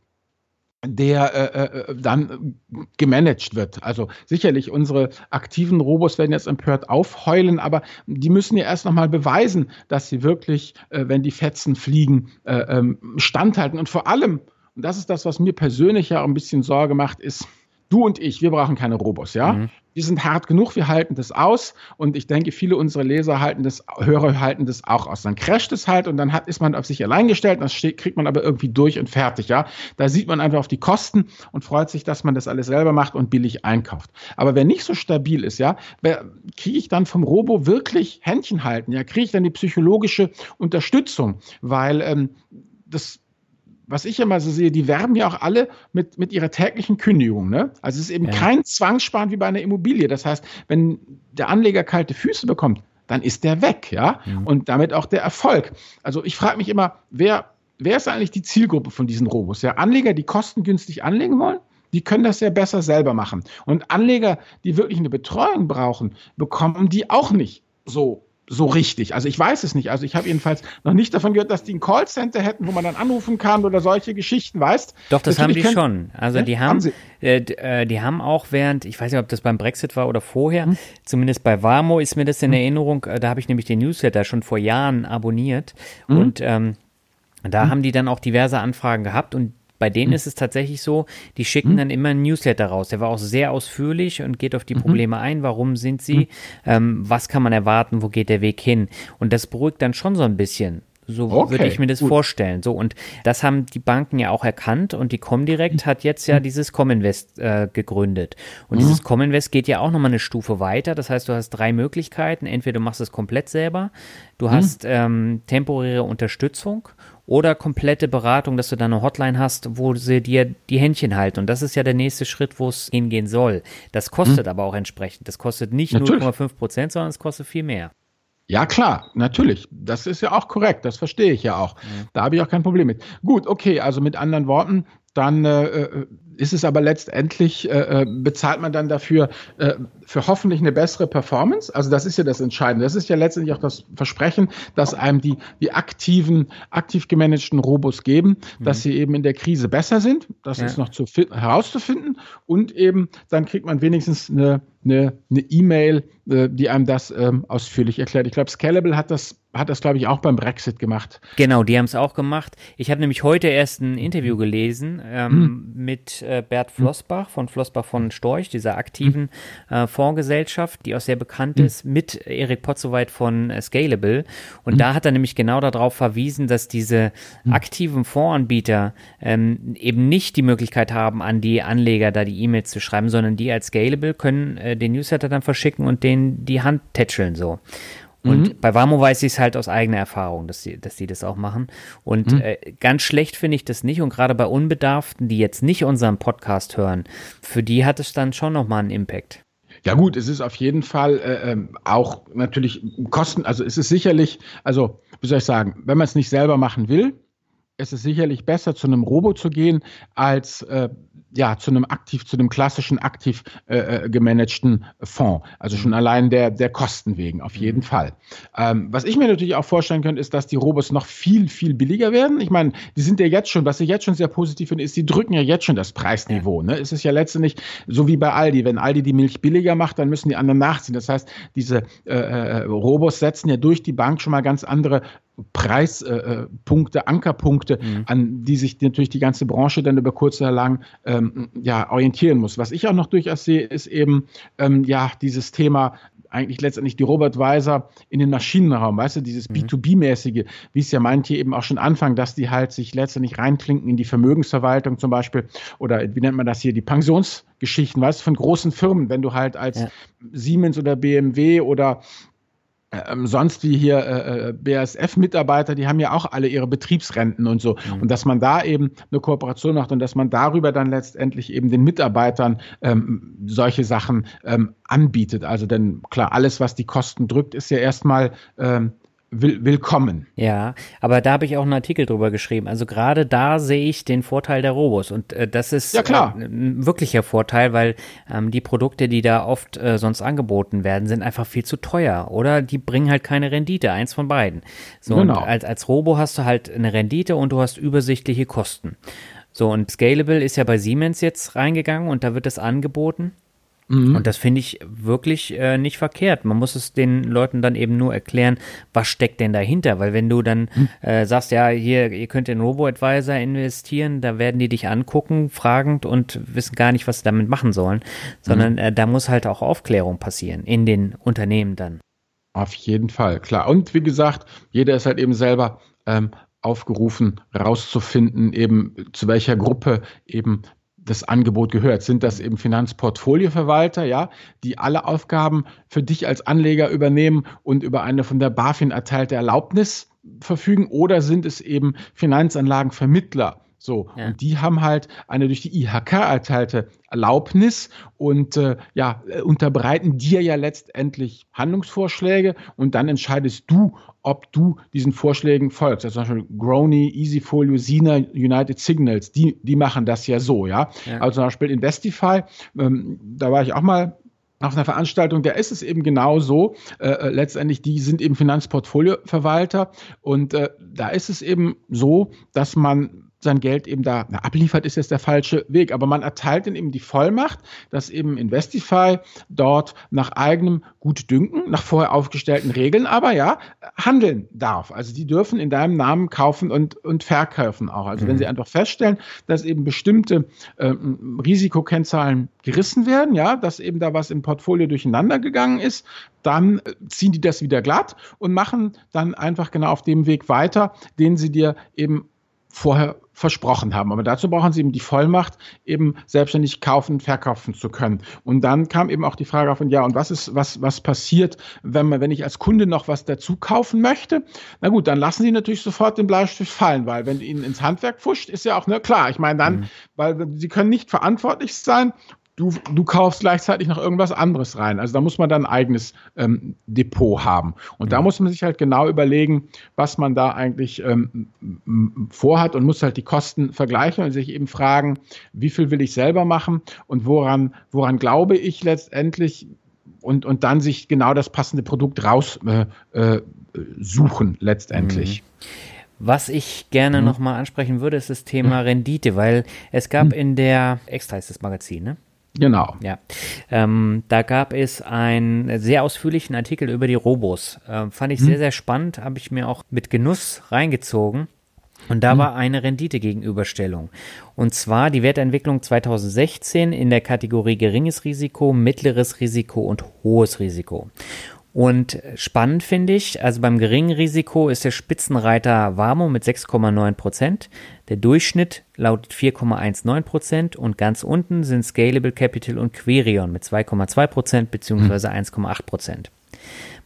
der äh, dann gemanagt wird. Also sicherlich unsere aktiven Robos werden jetzt empört aufheulen, aber die müssen ja erst nochmal beweisen, dass sie wirklich, äh, wenn die Fetzen fliegen, äh, ähm, standhalten. Und vor allem, und das ist das, was mir persönlich ja ein bisschen Sorge macht, ist, du und ich, wir brauchen keine Robos, ja. Mhm. Die sind hart genug, wir halten das aus und ich denke, viele unserer Leser halten das, Hörer halten das auch aus. Dann crasht es halt und dann hat, ist man auf sich allein gestellt, das kriegt man aber irgendwie durch und fertig, ja. Da sieht man einfach auf die Kosten und freut sich, dass man das alles selber macht und billig einkauft. Aber wer nicht so stabil ist, ja, kriege ich dann vom Robo wirklich Händchen halten, ja, kriege ich dann die psychologische Unterstützung, weil ähm, das was ich immer so sehe, die werben ja auch alle mit, mit ihrer täglichen Kündigung. Ne? Also es ist eben ja. kein Zwangssparen wie bei einer Immobilie. Das heißt, wenn der Anleger kalte Füße bekommt, dann ist der weg, ja. Mhm. Und damit auch der Erfolg. Also ich frage mich immer, wer, wer ist eigentlich die Zielgruppe von diesen Robos? Ja, Anleger, die kostengünstig anlegen wollen? Die können das ja besser selber machen. Und Anleger, die wirklich eine Betreuung brauchen, bekommen die auch nicht so so richtig. Also ich weiß es nicht. Also ich habe jedenfalls noch nicht davon gehört, dass die ein Callcenter hätten, wo man dann anrufen kann oder solche Geschichten, weißt? Doch, das Natürlich haben die schon. Also ja? die haben, haben äh, äh, die haben auch während, ich weiß nicht, ob das beim Brexit war oder vorher, hm. zumindest bei Warmo ist mir das in hm. Erinnerung. Äh, da habe ich nämlich den Newsletter schon vor Jahren abonniert hm. und ähm, da hm. haben die dann auch diverse Anfragen gehabt und bei denen mhm. ist es tatsächlich so, die schicken mhm. dann immer ein Newsletter raus. Der war auch sehr ausführlich und geht auf die mhm. Probleme ein. Warum sind sie? Mhm. Ähm, was kann man erwarten? Wo geht der Weg hin? Und das beruhigt dann schon so ein bisschen. So okay, würde ich mir das gut. vorstellen. So, und das haben die Banken ja auch erkannt und die Comdirect hat jetzt ja dieses Cominvest äh, gegründet. Und mhm. dieses Cominvest geht ja auch nochmal eine Stufe weiter. Das heißt, du hast drei Möglichkeiten. Entweder du machst es komplett selber, du mhm. hast ähm, temporäre Unterstützung oder komplette Beratung, dass du da eine Hotline hast, wo sie dir die Händchen halten. Und das ist ja der nächste Schritt, wo es hingehen soll. Das kostet mhm. aber auch entsprechend. Das kostet nicht 0,5 Prozent, sondern es kostet viel mehr. Ja, klar, natürlich. Das ist ja auch korrekt. Das verstehe ich ja auch. Mhm. Da habe ich auch kein Problem mit. Gut, okay, also mit anderen Worten, dann äh, äh ist es aber letztendlich, äh, äh, bezahlt man dann dafür äh, für hoffentlich eine bessere Performance. Also das ist ja das Entscheidende. Das ist ja letztendlich auch das Versprechen, dass einem die, die aktiven, aktiv gemanagten Robos geben, mhm. dass sie eben in der Krise besser sind. Das ja. ist noch zu herauszufinden. Und eben dann kriegt man wenigstens eine eine E-Mail, äh, die einem das ähm, ausführlich erklärt. Ich glaube, Scalable hat das hat das, glaube ich, auch beim Brexit gemacht. Genau, die haben es auch gemacht. Ich habe nämlich heute erst ein Interview gelesen ähm, hm. mit äh, Bert Flossbach von Flossbach von Storch, dieser aktiven äh, Fondsgesellschaft, die auch sehr bekannt ist, mit Erik Potzowait von äh, Scalable. Und da hat er nämlich genau darauf verwiesen, dass diese aktiven Fondsanbieter ähm, eben nicht die Möglichkeit haben, an die Anleger da die E-Mails zu schreiben, sondern die als Scalable können äh, den Newsletter dann verschicken und den die Hand tätscheln so. Und mhm. bei Wamo weiß ich es halt aus eigener Erfahrung, dass die, dass die das auch machen. Und mhm. äh, ganz schlecht finde ich das nicht. Und gerade bei Unbedarften, die jetzt nicht unseren Podcast hören, für die hat es dann schon nochmal einen Impact. Ja gut, es ist auf jeden Fall äh, ähm, auch natürlich Kosten, also es ist sicherlich, also wie soll ich sagen, wenn man es nicht selber machen will, es ist sicherlich besser, zu einem Robo zu gehen, als äh, ja, zu einem aktiv, zu einem klassischen aktiv äh, äh, gemanagten Fonds. Also schon mhm. allein der, der Kosten wegen, auf jeden mhm. Fall. Ähm, was ich mir natürlich auch vorstellen könnte, ist, dass die Robos noch viel, viel billiger werden. Ich meine, die sind ja jetzt schon, was ich jetzt schon sehr positiv finde, ist, die drücken ja jetzt schon das Preisniveau. Ne? Es ist ja letztendlich so wie bei Aldi. Wenn Aldi die Milch billiger macht, dann müssen die anderen nachziehen. Das heißt, diese äh, äh Robos setzen ja durch die Bank schon mal ganz andere Preispunkte, äh, Ankerpunkte, mhm. an die sich natürlich die ganze Branche dann über kurz oder lang ähm, ja, orientieren muss. Was ich auch noch durchaus sehe, ist eben ähm, ja dieses Thema eigentlich letztendlich die Robert Weiser in den Maschinenraum, weißt du, dieses mhm. B2B-mäßige, wie es ja manche eben auch schon anfangen, dass die halt sich letztendlich reinklinken in die Vermögensverwaltung zum Beispiel oder wie nennt man das hier, die Pensionsgeschichten, weißt du, von großen Firmen, wenn du halt als ja. Siemens oder BMW oder ähm, sonst wie hier äh, äh BASF-Mitarbeiter, die haben ja auch alle ihre Betriebsrenten und so. Mhm. Und dass man da eben eine Kooperation macht und dass man darüber dann letztendlich eben den Mitarbeitern ähm, solche Sachen ähm, anbietet. Also denn klar, alles, was die Kosten drückt, ist ja erstmal ähm, will, willkommen. Ja, aber da habe ich auch einen Artikel drüber geschrieben. Also gerade da sehe ich den Vorteil der Robos und äh, das ist ja, klar. Äh, ein wirklicher Vorteil, weil ähm, die Produkte, die da oft äh, sonst angeboten werden, sind einfach viel zu teuer oder die bringen halt keine Rendite, eins von beiden. So genau. und als als Robo hast du halt eine Rendite und du hast übersichtliche Kosten. So und Scalable ist ja bei Siemens jetzt reingegangen und da wird es angeboten. Mhm. Und das finde ich wirklich äh, nicht verkehrt. Man muss es den Leuten dann eben nur erklären, was steckt denn dahinter. Weil wenn du dann mhm. äh, sagst, ja, hier, ihr könnt in Robo-Advisor investieren, da werden die dich angucken, fragend und wissen gar nicht, was sie damit machen sollen. Sondern mhm. äh, da muss halt auch Aufklärung passieren in den Unternehmen dann. Auf jeden Fall, klar. Und wie gesagt, jeder ist halt eben selber ähm, aufgerufen, rauszufinden, eben zu welcher Gruppe eben das Angebot gehört. Sind das eben Finanzportfolioverwalter, ja, die alle Aufgaben für dich als Anleger übernehmen und über eine von der BaFin erteilte Erlaubnis verfügen oder sind es eben Finanzanlagenvermittler? So, ja. und die haben halt eine durch die IHK erteilte Erlaubnis und äh, ja, äh, unterbreiten dir ja letztendlich Handlungsvorschläge und dann entscheidest du, ob du diesen Vorschlägen folgst. Also zum Beispiel Grony, Easyfolio, Sina, United Signals, die, die machen das ja so, ja. ja. Also zum Beispiel Investify, ähm, da war ich auch mal auf einer Veranstaltung, da ist es eben genau so. Äh, äh, letztendlich, die sind eben Finanzportfolioverwalter und äh, da ist es eben so, dass man sein Geld eben da na, abliefert, ist jetzt der falsche Weg. Aber man erteilt ihnen eben die Vollmacht, dass eben Investify dort nach eigenem Gutdünken, nach vorher aufgestellten Regeln, aber ja, handeln darf. Also die dürfen in deinem Namen kaufen und, und verkaufen auch. Also mhm. wenn sie einfach feststellen, dass eben bestimmte äh, Risikokennzahlen gerissen werden, ja, dass eben da was im Portfolio durcheinander gegangen ist, dann äh, ziehen die das wieder glatt und machen dann einfach genau auf dem Weg weiter, den sie dir eben vorher versprochen haben. Aber dazu brauchen sie eben die Vollmacht, eben selbstständig kaufen, verkaufen zu können. Und dann kam eben auch die Frage auf, und ja, und was ist, was, was passiert, wenn man, wenn ich als Kunde noch was dazu kaufen möchte? Na gut, dann lassen sie natürlich sofort den Bleistift fallen, weil wenn ihnen ins Handwerk fuscht, ist ja auch, ne, klar, ich meine dann, mhm. weil sie können nicht verantwortlich sein du, du kaufst gleichzeitig noch irgendwas anderes rein. Also da muss man dann ein eigenes ähm, Depot haben. Und da mhm. muss man sich halt genau überlegen, was man da eigentlich ähm, vorhat und muss halt die Kosten vergleichen und sich eben fragen, wie viel will ich selber machen und woran, woran glaube ich letztendlich und, und dann sich genau das passende Produkt raussuchen äh, äh, letztendlich. Mhm. Was ich gerne mhm. nochmal ansprechen würde, ist das Thema Rendite, weil es gab mhm. in der Extra ist das Magazin, ne? Genau. Ja. Ähm, da gab es einen sehr ausführlichen Artikel über die Robos. Ähm, fand ich hm. sehr, sehr spannend, habe ich mir auch mit Genuss reingezogen. Und da hm. war eine Renditegegenüberstellung. Und zwar die Wertentwicklung 2016 in der Kategorie geringes Risiko, mittleres Risiko und hohes Risiko. Und spannend finde ich, also beim geringen Risiko ist der Spitzenreiter Warmo mit 6,9 Prozent. Der Durchschnitt lautet 4,19 Prozent und ganz unten sind Scalable Capital und Querion mit 2,2 Prozent bzw. 1,8 Prozent.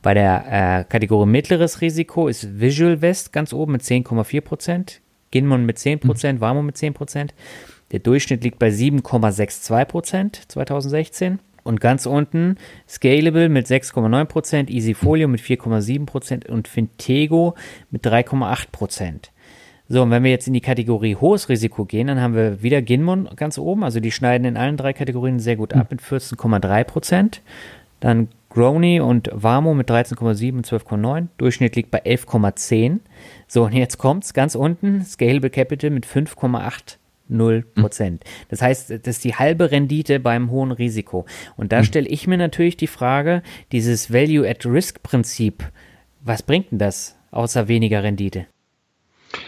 Bei der äh, Kategorie mittleres Risiko ist Visual West ganz oben mit 10,4 Prozent, Ginmon mit 10 Prozent, Warmo mit 10 Prozent. Der Durchschnitt liegt bei 7,62 Prozent 2016. Und ganz unten Scalable mit 6,9%, Easyfolio mit 4,7% und Fintego mit 3,8%. So, und wenn wir jetzt in die Kategorie hohes Risiko gehen, dann haben wir wieder Ginmon ganz oben. Also die schneiden in allen drei Kategorien sehr gut ab mit 14,3%. Dann Grony und Warmo mit 13,7 und 12,9. Durchschnitt liegt bei 11,10. So, und jetzt kommt's ganz unten. Scalable Capital mit 5,8 0 Prozent. Das heißt, das ist die halbe Rendite beim hohen Risiko. Und da mhm. stelle ich mir natürlich die Frage, dieses Value-at-Risk-Prinzip, was bringt denn das außer weniger Rendite?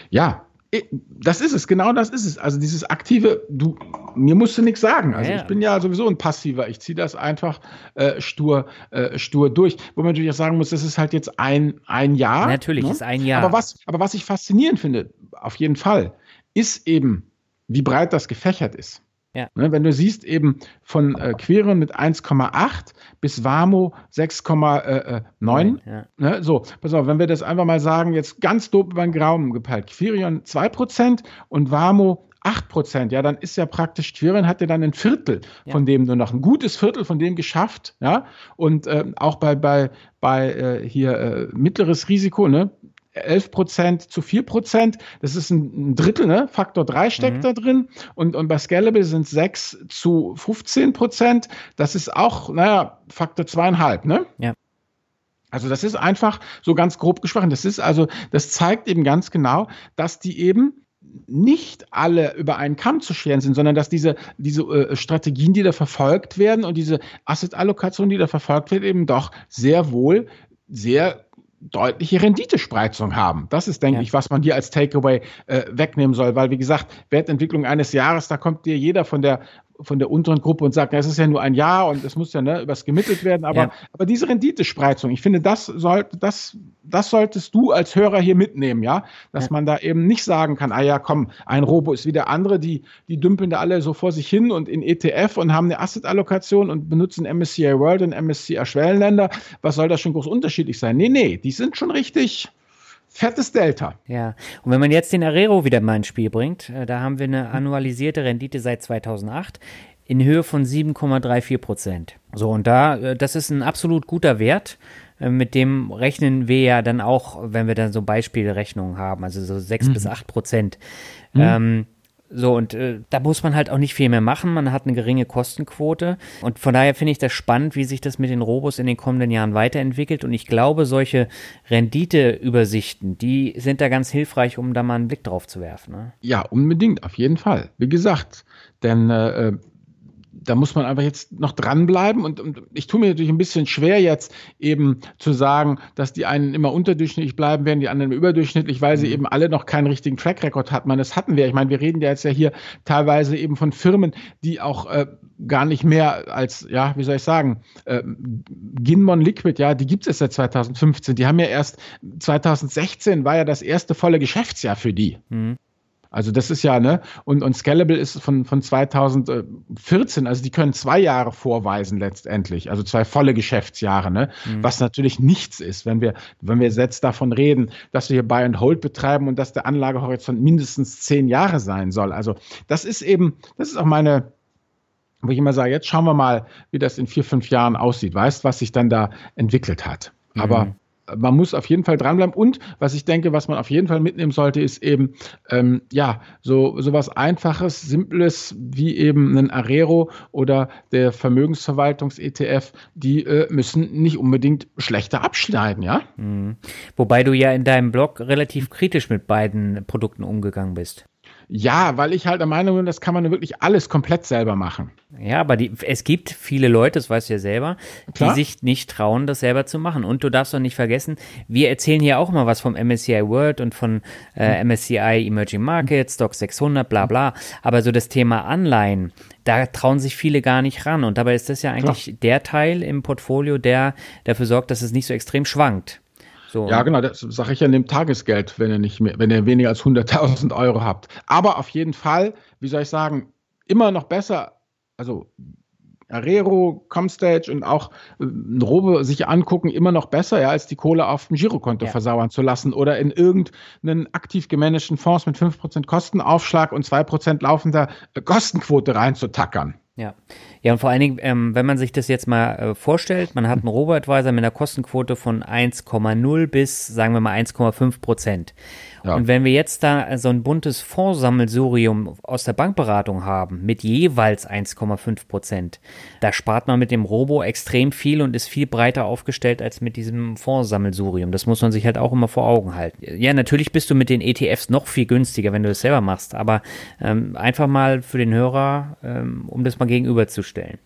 Ja, das ist es, genau das ist es. Also dieses aktive, du, mir musst du nichts sagen. Also ja. ich bin ja sowieso ein passiver. Ich ziehe das einfach äh, stur, äh, stur durch. Wo man natürlich auch sagen muss, das ist halt jetzt ein, ein Jahr. Natürlich ne? ist ein Jahr. Aber was, aber was ich faszinierend finde, auf jeden Fall, ist eben wie breit das gefächert ist. Ja. Ne, wenn du siehst eben von äh, Querion mit 1,8 bis Warmo 6,9. Ja. Ne, so, pass auf, wenn wir das einfach mal sagen, jetzt ganz dope über den Graum gepeilt. Querion 2% und Warmo 8 Prozent, ja, dann ist ja praktisch, Quirien hat ja dann ein Viertel ja. von dem nur noch, ein gutes Viertel von dem geschafft, ja, und äh, auch bei, bei, bei äh, hier äh, mittleres Risiko, ne, 11 Prozent zu 4 Prozent, das ist ein, Drittel, ne? Faktor 3 steckt mhm. da drin und, und bei Scalable sind 6 zu 15 Prozent, das ist auch, naja, Faktor zweieinhalb, ne? Ja. Also das ist einfach so ganz grob gesprochen. Das ist also, das zeigt eben ganz genau, dass die eben nicht alle über einen Kamm zu scheren sind, sondern dass diese, diese äh, Strategien, die da verfolgt werden und diese Asset-Allokation, die da verfolgt wird, eben doch sehr wohl sehr deutliche Renditespreizung haben. Das ist, denke ja. ich, was man hier als Takeaway äh, wegnehmen soll, weil, wie gesagt, Wertentwicklung eines Jahres, da kommt dir jeder von der von der unteren Gruppe und sagt, es ist ja nur ein Jahr und es muss ja ne, übers gemittelt werden. Aber, ja. aber diese Renditespreizung, ich finde, das, soll, das, das solltest du als Hörer hier mitnehmen, ja, dass ja. man da eben nicht sagen kann, ah ja, komm, ein Robo ist wie der andere, die, die dümpeln da alle so vor sich hin und in ETF und haben eine Asset-Allokation und benutzen MSCI World und MSCI Schwellenländer. Was soll das schon groß unterschiedlich sein? Nee, nee, die sind schon richtig fettes Delta. Ja, und wenn man jetzt den Arero wieder mal ins Spiel bringt, äh, da haben wir eine annualisierte Rendite seit 2008 in Höhe von 7,34 Prozent. So, und da, äh, das ist ein absolut guter Wert. Äh, mit dem rechnen wir ja dann auch, wenn wir dann so Beispielrechnungen haben, also so 6 mhm. bis 8 Prozent. Mhm. Ähm, so, und äh, da muss man halt auch nicht viel mehr machen. Man hat eine geringe Kostenquote. Und von daher finde ich das spannend, wie sich das mit den Robos in den kommenden Jahren weiterentwickelt. Und ich glaube, solche Renditeübersichten, die sind da ganz hilfreich, um da mal einen Blick drauf zu werfen. Ne? Ja, unbedingt, auf jeden Fall. Wie gesagt, denn äh, da muss man einfach jetzt noch dranbleiben und, und ich tue mir natürlich ein bisschen schwer jetzt eben zu sagen, dass die einen immer unterdurchschnittlich bleiben werden, die anderen überdurchschnittlich, weil sie mhm. eben alle noch keinen richtigen Track Record hatten. das hatten wir. Ich meine, wir reden ja jetzt ja hier teilweise eben von Firmen, die auch äh, gar nicht mehr als, ja, wie soll ich sagen, äh, Ginmon Liquid, ja, die gibt es seit 2015. Die haben ja erst 2016 war ja das erste volle Geschäftsjahr für die. Mhm. Also das ist ja, ne, und, und Scalable ist von, von 2014, also die können zwei Jahre vorweisen letztendlich, also zwei volle Geschäftsjahre, ne, mhm. was natürlich nichts ist, wenn wir, wenn wir jetzt davon reden, dass wir hier Buy and Hold betreiben und dass der Anlagehorizont mindestens zehn Jahre sein soll. Also das ist eben, das ist auch meine, wo ich immer sage, jetzt schauen wir mal, wie das in vier, fünf Jahren aussieht. Weißt, was sich dann da entwickelt hat. Aber mhm man muss auf jeden Fall dranbleiben. Und was ich denke, was man auf jeden Fall mitnehmen sollte, ist eben, ähm, ja, so, so was Einfaches, Simples wie eben ein Arero oder der Vermögensverwaltungs-ETF, die äh, müssen nicht unbedingt schlechter abschneiden, ja? Mhm. Wobei du ja in deinem Blog relativ kritisch mit beiden Produkten umgegangen bist. Ja, weil ich halt der Meinung bin, das kann man wirklich alles komplett selber machen. Ja, aber die, es gibt viele Leute, das weißt du ja selber, Klar. die sich nicht trauen, das selber zu machen. Und du darfst doch nicht vergessen, wir erzählen hier auch mal was vom MSCI World und von äh, MSCI Emerging Markets, Stock 600, bla bla. Aber so das Thema Anleihen, da trauen sich viele gar nicht ran. Und dabei ist das ja eigentlich Klar. der Teil im Portfolio, der dafür sorgt, dass es nicht so extrem schwankt. So. Ja, genau, das sage ich ja, nehmt Tagesgeld, wenn ihr nicht mehr, wenn ihr weniger als 100.000 Euro habt. Aber auf jeden Fall, wie soll ich sagen, immer noch besser, also Arero, Comstage und auch äh, Robe sich angucken, immer noch besser, ja, als die Kohle auf dem Girokonto ja. versauern zu lassen oder in irgendeinen aktiv gemanagten Fonds mit 5% Kostenaufschlag und 2% laufender äh, Kostenquote reinzutackern. Ja. Ja, und vor allen Dingen, ähm, wenn man sich das jetzt mal äh, vorstellt, man hat einen Robo-Advisor mit einer Kostenquote von 1,0 bis, sagen wir mal, 1,5 Prozent. Ja. Und wenn wir jetzt da so ein buntes Fondsammelsurium aus der Bankberatung haben mit jeweils 1,5 Prozent, da spart man mit dem Robo extrem viel und ist viel breiter aufgestellt als mit diesem Fondsammelsurium. Das muss man sich halt auch immer vor Augen halten. Ja, natürlich bist du mit den ETFs noch viel günstiger, wenn du das selber machst, aber ähm, einfach mal für den Hörer, ähm, um das mal gegenüberzustellen.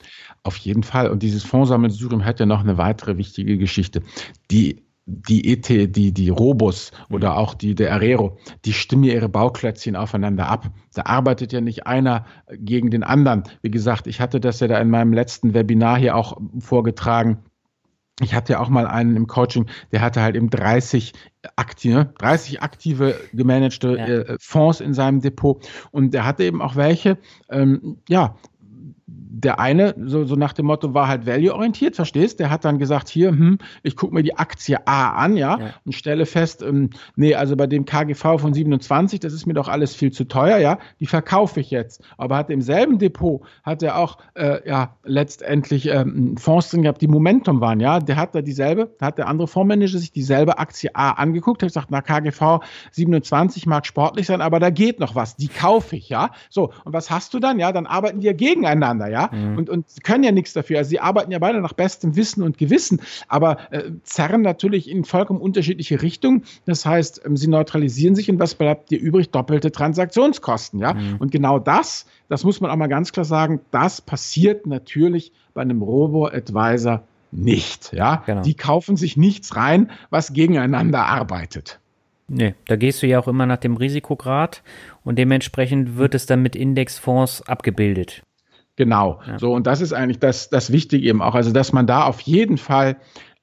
Auf jeden Fall. Und dieses Fondsammelsurium hat ja noch eine weitere wichtige Geschichte. Die die ET, die, die Robus oder mhm. auch die, der Arero, die stimmen ja ihre Bauklötzchen aufeinander ab. Da arbeitet ja nicht einer gegen den anderen. Wie gesagt, ich hatte das ja da in meinem letzten Webinar hier auch vorgetragen. ich hatte ja auch mal einen im Coaching, der hatte halt eben 30 aktive, 30 aktive gemanagte ja. äh, Fonds in seinem Depot und der hatte eben auch welche, ähm, ja, der eine, so, so nach dem Motto, war halt value-orientiert, verstehst? Der hat dann gesagt, hier, hm, ich gucke mir die Aktie A an, ja, ja. und stelle fest, ähm, nee, also bei dem KGV von 27, das ist mir doch alles viel zu teuer, ja, die verkaufe ich jetzt. Aber hat im selben Depot, hat er auch, äh, ja, letztendlich ähm, Fonds drin gehabt, die Momentum waren, ja, der hat da dieselbe, hat der andere Fondsmanager sich dieselbe Aktie A angeguckt, hat gesagt, na, KGV 27 mag sportlich sein, aber da geht noch was, die kaufe ich, ja. So, und was hast du dann? Ja, dann arbeiten ja gegeneinander, ja. Mhm. Und, und können ja nichts dafür. Also sie arbeiten ja beide nach bestem Wissen und Gewissen, aber äh, zerren natürlich in vollkommen unterschiedliche Richtungen. Das heißt, ähm, sie neutralisieren sich und was bleibt dir übrig? Doppelte Transaktionskosten, ja. Mhm. Und genau das, das muss man auch mal ganz klar sagen, das passiert natürlich bei einem Robo-Advisor nicht, ja. Genau. Die kaufen sich nichts rein, was gegeneinander arbeitet. Nee, da gehst du ja auch immer nach dem Risikograd und dementsprechend wird es dann mit Indexfonds abgebildet. Genau. Ja. So, und das ist eigentlich das, das Wichtige eben auch. Also, dass man da auf jeden Fall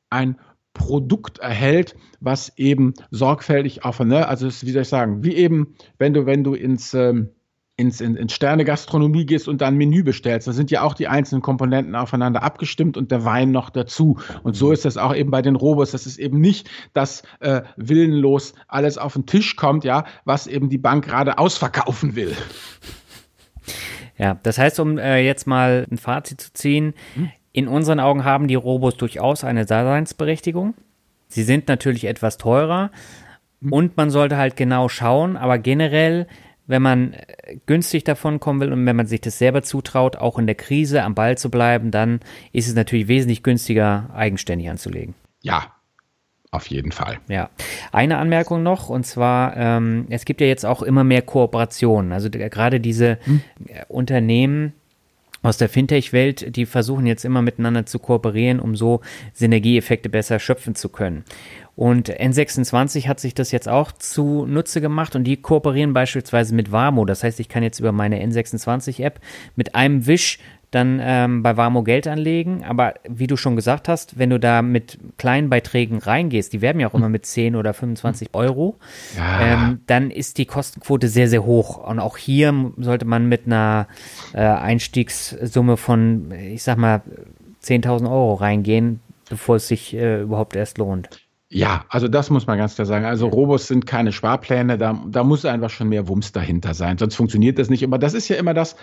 ein Produkt erhält, was eben sorgfältig auf, ne, also wie soll ich sagen, wie eben, wenn du, wenn du ins, ähm, ins, in, ins Sterne Gastronomie gehst und dann ein Menü bestellst, da sind ja auch die einzelnen Komponenten aufeinander abgestimmt und der Wein noch dazu. Und so mhm. ist das auch eben bei den Robos. Das ist eben nicht, dass äh, willenlos alles auf den Tisch kommt, ja, was eben die Bank gerade ausverkaufen will. Ja, das heißt, um äh, jetzt mal ein Fazit zu ziehen, hm? in unseren Augen haben die Robos durchaus eine Daseinsberechtigung. Sie sind natürlich etwas teurer hm? und man sollte halt genau schauen, aber generell, wenn man äh, günstig davon kommen will und wenn man sich das selber zutraut, auch in der Krise am Ball zu bleiben, dann ist es natürlich wesentlich günstiger, eigenständig anzulegen. Ja, auf jeden Fall. Ja. Eine Anmerkung noch, und zwar, ähm, es gibt ja jetzt auch immer mehr Kooperationen. Also gerade diese hm. Unternehmen, aus der Fintech-Welt, die versuchen jetzt immer miteinander zu kooperieren, um so Synergieeffekte besser schöpfen zu können. Und N26 hat sich das jetzt auch zunutze gemacht und die kooperieren beispielsweise mit Wamo. Das heißt, ich kann jetzt über meine N26-App mit einem Wisch dann ähm, bei Warmo Geld anlegen. Aber wie du schon gesagt hast, wenn du da mit kleinen Beiträgen reingehst, die werden ja auch immer mit 10 oder 25 Euro, ja. ähm, dann ist die Kostenquote sehr, sehr hoch. Und auch hier sollte man mit einer äh, Einstiegssumme von, ich sag mal, 10.000 Euro reingehen, bevor es sich äh, überhaupt erst lohnt. Ja, also das muss man ganz klar sagen. Also Robos sind keine Sparpläne, da, da muss einfach schon mehr Wumms dahinter sein, sonst funktioniert das nicht. Aber das ist ja immer das,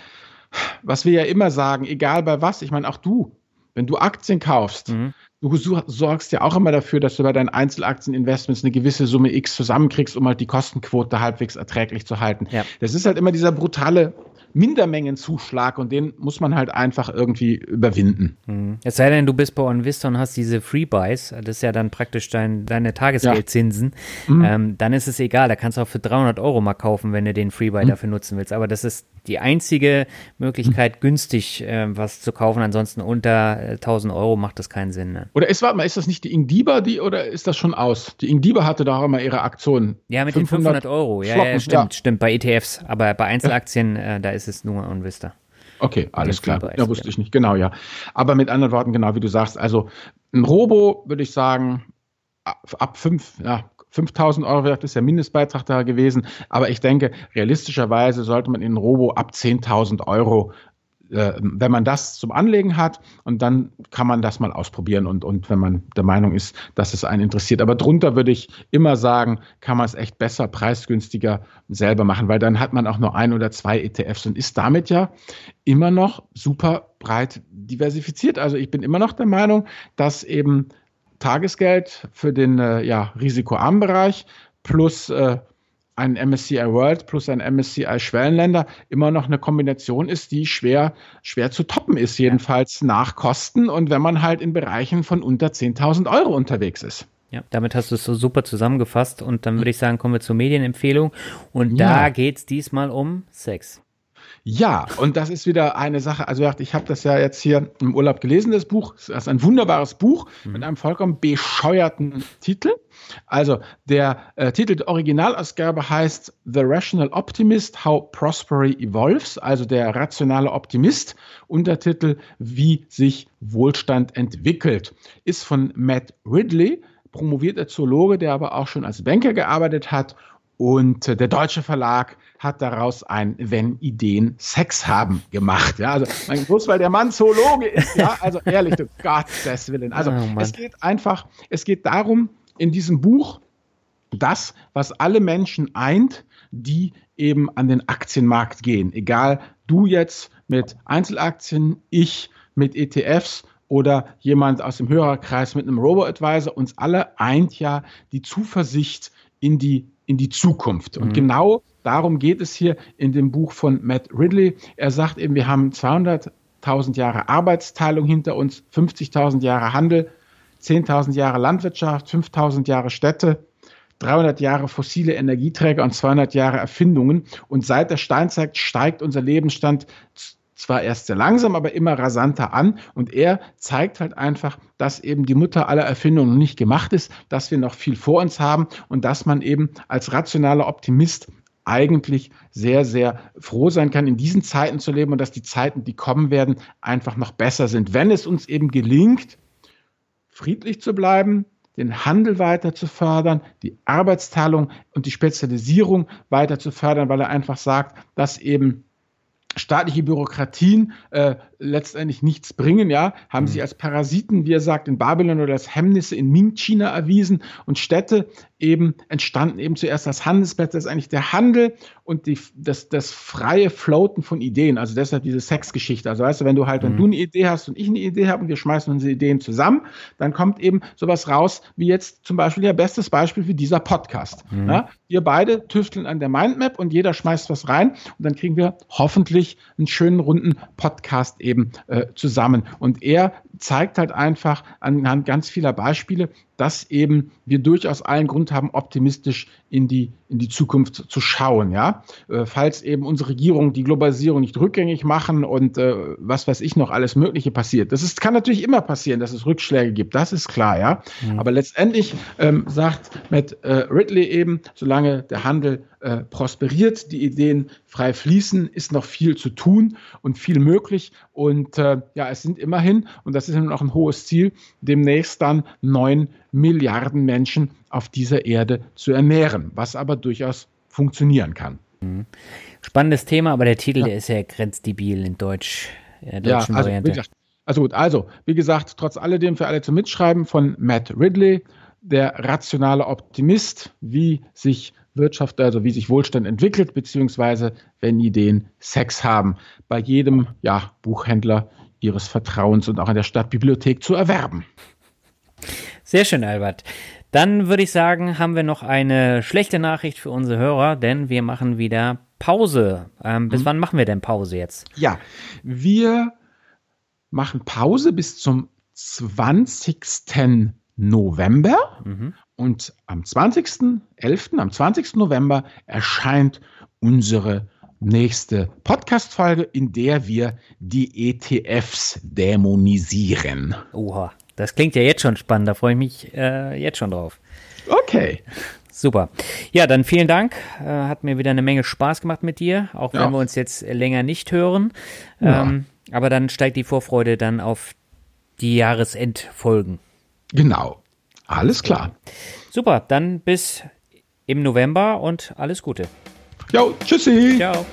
was wir ja immer sagen, egal bei was, ich meine, auch du, wenn du Aktien kaufst, mhm. du sorgst ja auch immer dafür, dass du bei deinen Einzelaktieninvestments eine gewisse Summe X zusammenkriegst, um halt die Kostenquote halbwegs erträglich zu halten. Ja. Das ist halt immer dieser brutale Mindermengenzuschlag und den muss man halt einfach irgendwie überwinden. Mhm. Es sei denn, du bist bei OnVista und hast diese Free Buys, das ist ja dann praktisch dein, deine Tagesgeldzinsen, ja. mhm. ähm, dann ist es egal, da kannst du auch für 300 Euro mal kaufen, wenn du den Free Buy mhm. dafür nutzen willst. Aber das ist die einzige Möglichkeit, günstig äh, was zu kaufen. Ansonsten unter äh, 1000 Euro macht das keinen Sinn. Ne? Oder ist, warte mal, ist das nicht die Ingdiba, die, oder ist das schon aus? Die Ingdiba hatte doch immer ihre Aktion. Ja, mit 500 den 500 Euro. Ja, ja, stimmt, ja. stimmt. Bei ETFs. Aber bei Einzelaktien, äh, da ist es nur Unvista. Okay, alles klar. Ja, wusste ich nicht. Genau, ja. Aber mit anderen Worten, genau wie du sagst, also ein Robo würde ich sagen, ab 5, ja, 5000 Euro wert ist der Mindestbeitrag da gewesen. Aber ich denke, realistischerweise sollte man in Robo ab 10.000 Euro äh, wenn man das zum Anlegen hat und dann kann man das mal ausprobieren und, und wenn man der Meinung ist, dass es einen interessiert. Aber drunter würde ich immer sagen, kann man es echt besser, preisgünstiger selber machen, weil dann hat man auch nur ein oder zwei ETFs und ist damit ja immer noch super breit diversifiziert. Also ich bin immer noch der Meinung, dass eben Tagesgeld für den äh, ja, risikoarmen Bereich plus äh, ein MSCI World plus ein MSCI Schwellenländer immer noch eine Kombination ist, die schwer, schwer zu toppen ist, jedenfalls ja. nach Kosten und wenn man halt in Bereichen von unter 10.000 Euro unterwegs ist. Ja, damit hast du es so super zusammengefasst und dann würde ich sagen, kommen wir zur Medienempfehlung und ja. da geht es diesmal um Sex. Ja, und das ist wieder eine Sache. Also ich habe das ja jetzt hier im Urlaub gelesen, das Buch. Das ist ein wunderbares Buch mhm. mit einem vollkommen bescheuerten Titel. Also der äh, Titel der Originalausgabe heißt The Rational Optimist, How Prosperity Evolves, also der rationale Optimist. Untertitel Wie sich Wohlstand entwickelt. Ist von Matt Ridley, promovierter Zoologe, der aber auch schon als Banker gearbeitet hat und äh, der deutsche Verlag hat daraus ein Wenn Ideen Sex haben gemacht. Ja, also mein bloß weil der Mann Zoologe ist, ja, also ehrlich, du Gottes Willen. Also oh, es geht einfach, es geht darum, in diesem Buch das, was alle Menschen eint, die eben an den Aktienmarkt gehen. Egal, du jetzt mit Einzelaktien, ich mit ETFs oder jemand aus dem Hörerkreis mit einem Robo-Advisor, uns alle eint ja die Zuversicht in die in die Zukunft. Und mhm. genau darum geht es hier in dem Buch von Matt Ridley. Er sagt eben, wir haben 200.000 Jahre Arbeitsteilung hinter uns, 50.000 Jahre Handel, 10.000 Jahre Landwirtschaft, 5.000 Jahre Städte, 300 Jahre fossile Energieträger und 200 Jahre Erfindungen. Und seit der Steinzeit steigt unser Lebensstand zwar erst sehr langsam, aber immer rasanter an. Und er zeigt halt einfach, dass eben die Mutter aller Erfindungen nicht gemacht ist, dass wir noch viel vor uns haben und dass man eben als rationaler Optimist eigentlich sehr, sehr froh sein kann, in diesen Zeiten zu leben und dass die Zeiten, die kommen werden, einfach noch besser sind. Wenn es uns eben gelingt, friedlich zu bleiben, den Handel weiter zu fördern, die Arbeitsteilung und die Spezialisierung weiter zu fördern, weil er einfach sagt, dass eben staatliche Bürokratien äh, letztendlich nichts bringen, ja, haben mhm. sich als Parasiten, wie er sagt, in Babylon oder als Hemmnisse in Ming-China erwiesen und Städte eben entstanden eben zuerst als Handelsplätze, das ist eigentlich der Handel und die, das, das freie Floaten von Ideen, also deshalb diese Sexgeschichte. Also weißt du, wenn du halt, mhm. wenn du eine Idee hast und ich eine Idee habe und wir schmeißen unsere Ideen zusammen, dann kommt eben sowas raus, wie jetzt zum Beispiel, ja, bestes Beispiel wie dieser Podcast. Mhm. Ja? Wir beide tüfteln an der Mindmap und jeder schmeißt was rein und dann kriegen wir hoffentlich einen schönen runden Podcast eben äh, zusammen. Und er zeigt halt einfach anhand ganz vieler Beispiele, dass eben wir durchaus allen Grund haben, optimistisch in die, in die Zukunft zu schauen. Ja? Äh, falls eben unsere Regierung die Globalisierung nicht rückgängig machen und äh, was weiß ich noch alles Mögliche passiert. Das ist, kann natürlich immer passieren, dass es Rückschläge gibt, das ist klar. Ja? Mhm. Aber letztendlich ähm, sagt Matt äh, Ridley eben, solange der Handel äh, prosperiert, die Ideen frei fließen, ist noch viel zu tun und viel möglich. Und äh, ja, es sind immerhin, und das ist nun auch ein hohes Ziel, demnächst dann neun Milliarden Menschen auf dieser Erde zu ernähren, was aber durchaus funktionieren kann. Mhm. Spannendes Thema, aber der Titel, ja. der ist ja grenzdebil in Deutsch, in der deutschen ja, also, Variante. Also gut, also, wie gesagt, trotz alledem für alle zum Mitschreiben von Matt Ridley, der rationale Optimist, wie sich Wirtschaft, also wie sich Wohlstand entwickelt, beziehungsweise wenn Ideen Sex haben, bei jedem ja, Buchhändler ihres Vertrauens und auch in der Stadtbibliothek zu erwerben. Sehr schön, Albert. Dann würde ich sagen, haben wir noch eine schlechte Nachricht für unsere Hörer, denn wir machen wieder Pause. Ähm, bis mhm. wann machen wir denn Pause jetzt? Ja, wir machen Pause bis zum 20. November mhm. und am 20.11., am 20. November erscheint unsere nächste Podcast-Folge, in der wir die ETFs dämonisieren. Oha. Das klingt ja jetzt schon spannend, da freue ich mich äh, jetzt schon drauf. Okay. Super. Ja, dann vielen Dank. Äh, hat mir wieder eine Menge Spaß gemacht mit dir, auch wenn ja. wir uns jetzt länger nicht hören. Ja. Ähm, aber dann steigt die Vorfreude dann auf die Jahresendfolgen. Genau. Alles klar. Super, dann bis im November und alles Gute. Jo, tschüssi. Ciao.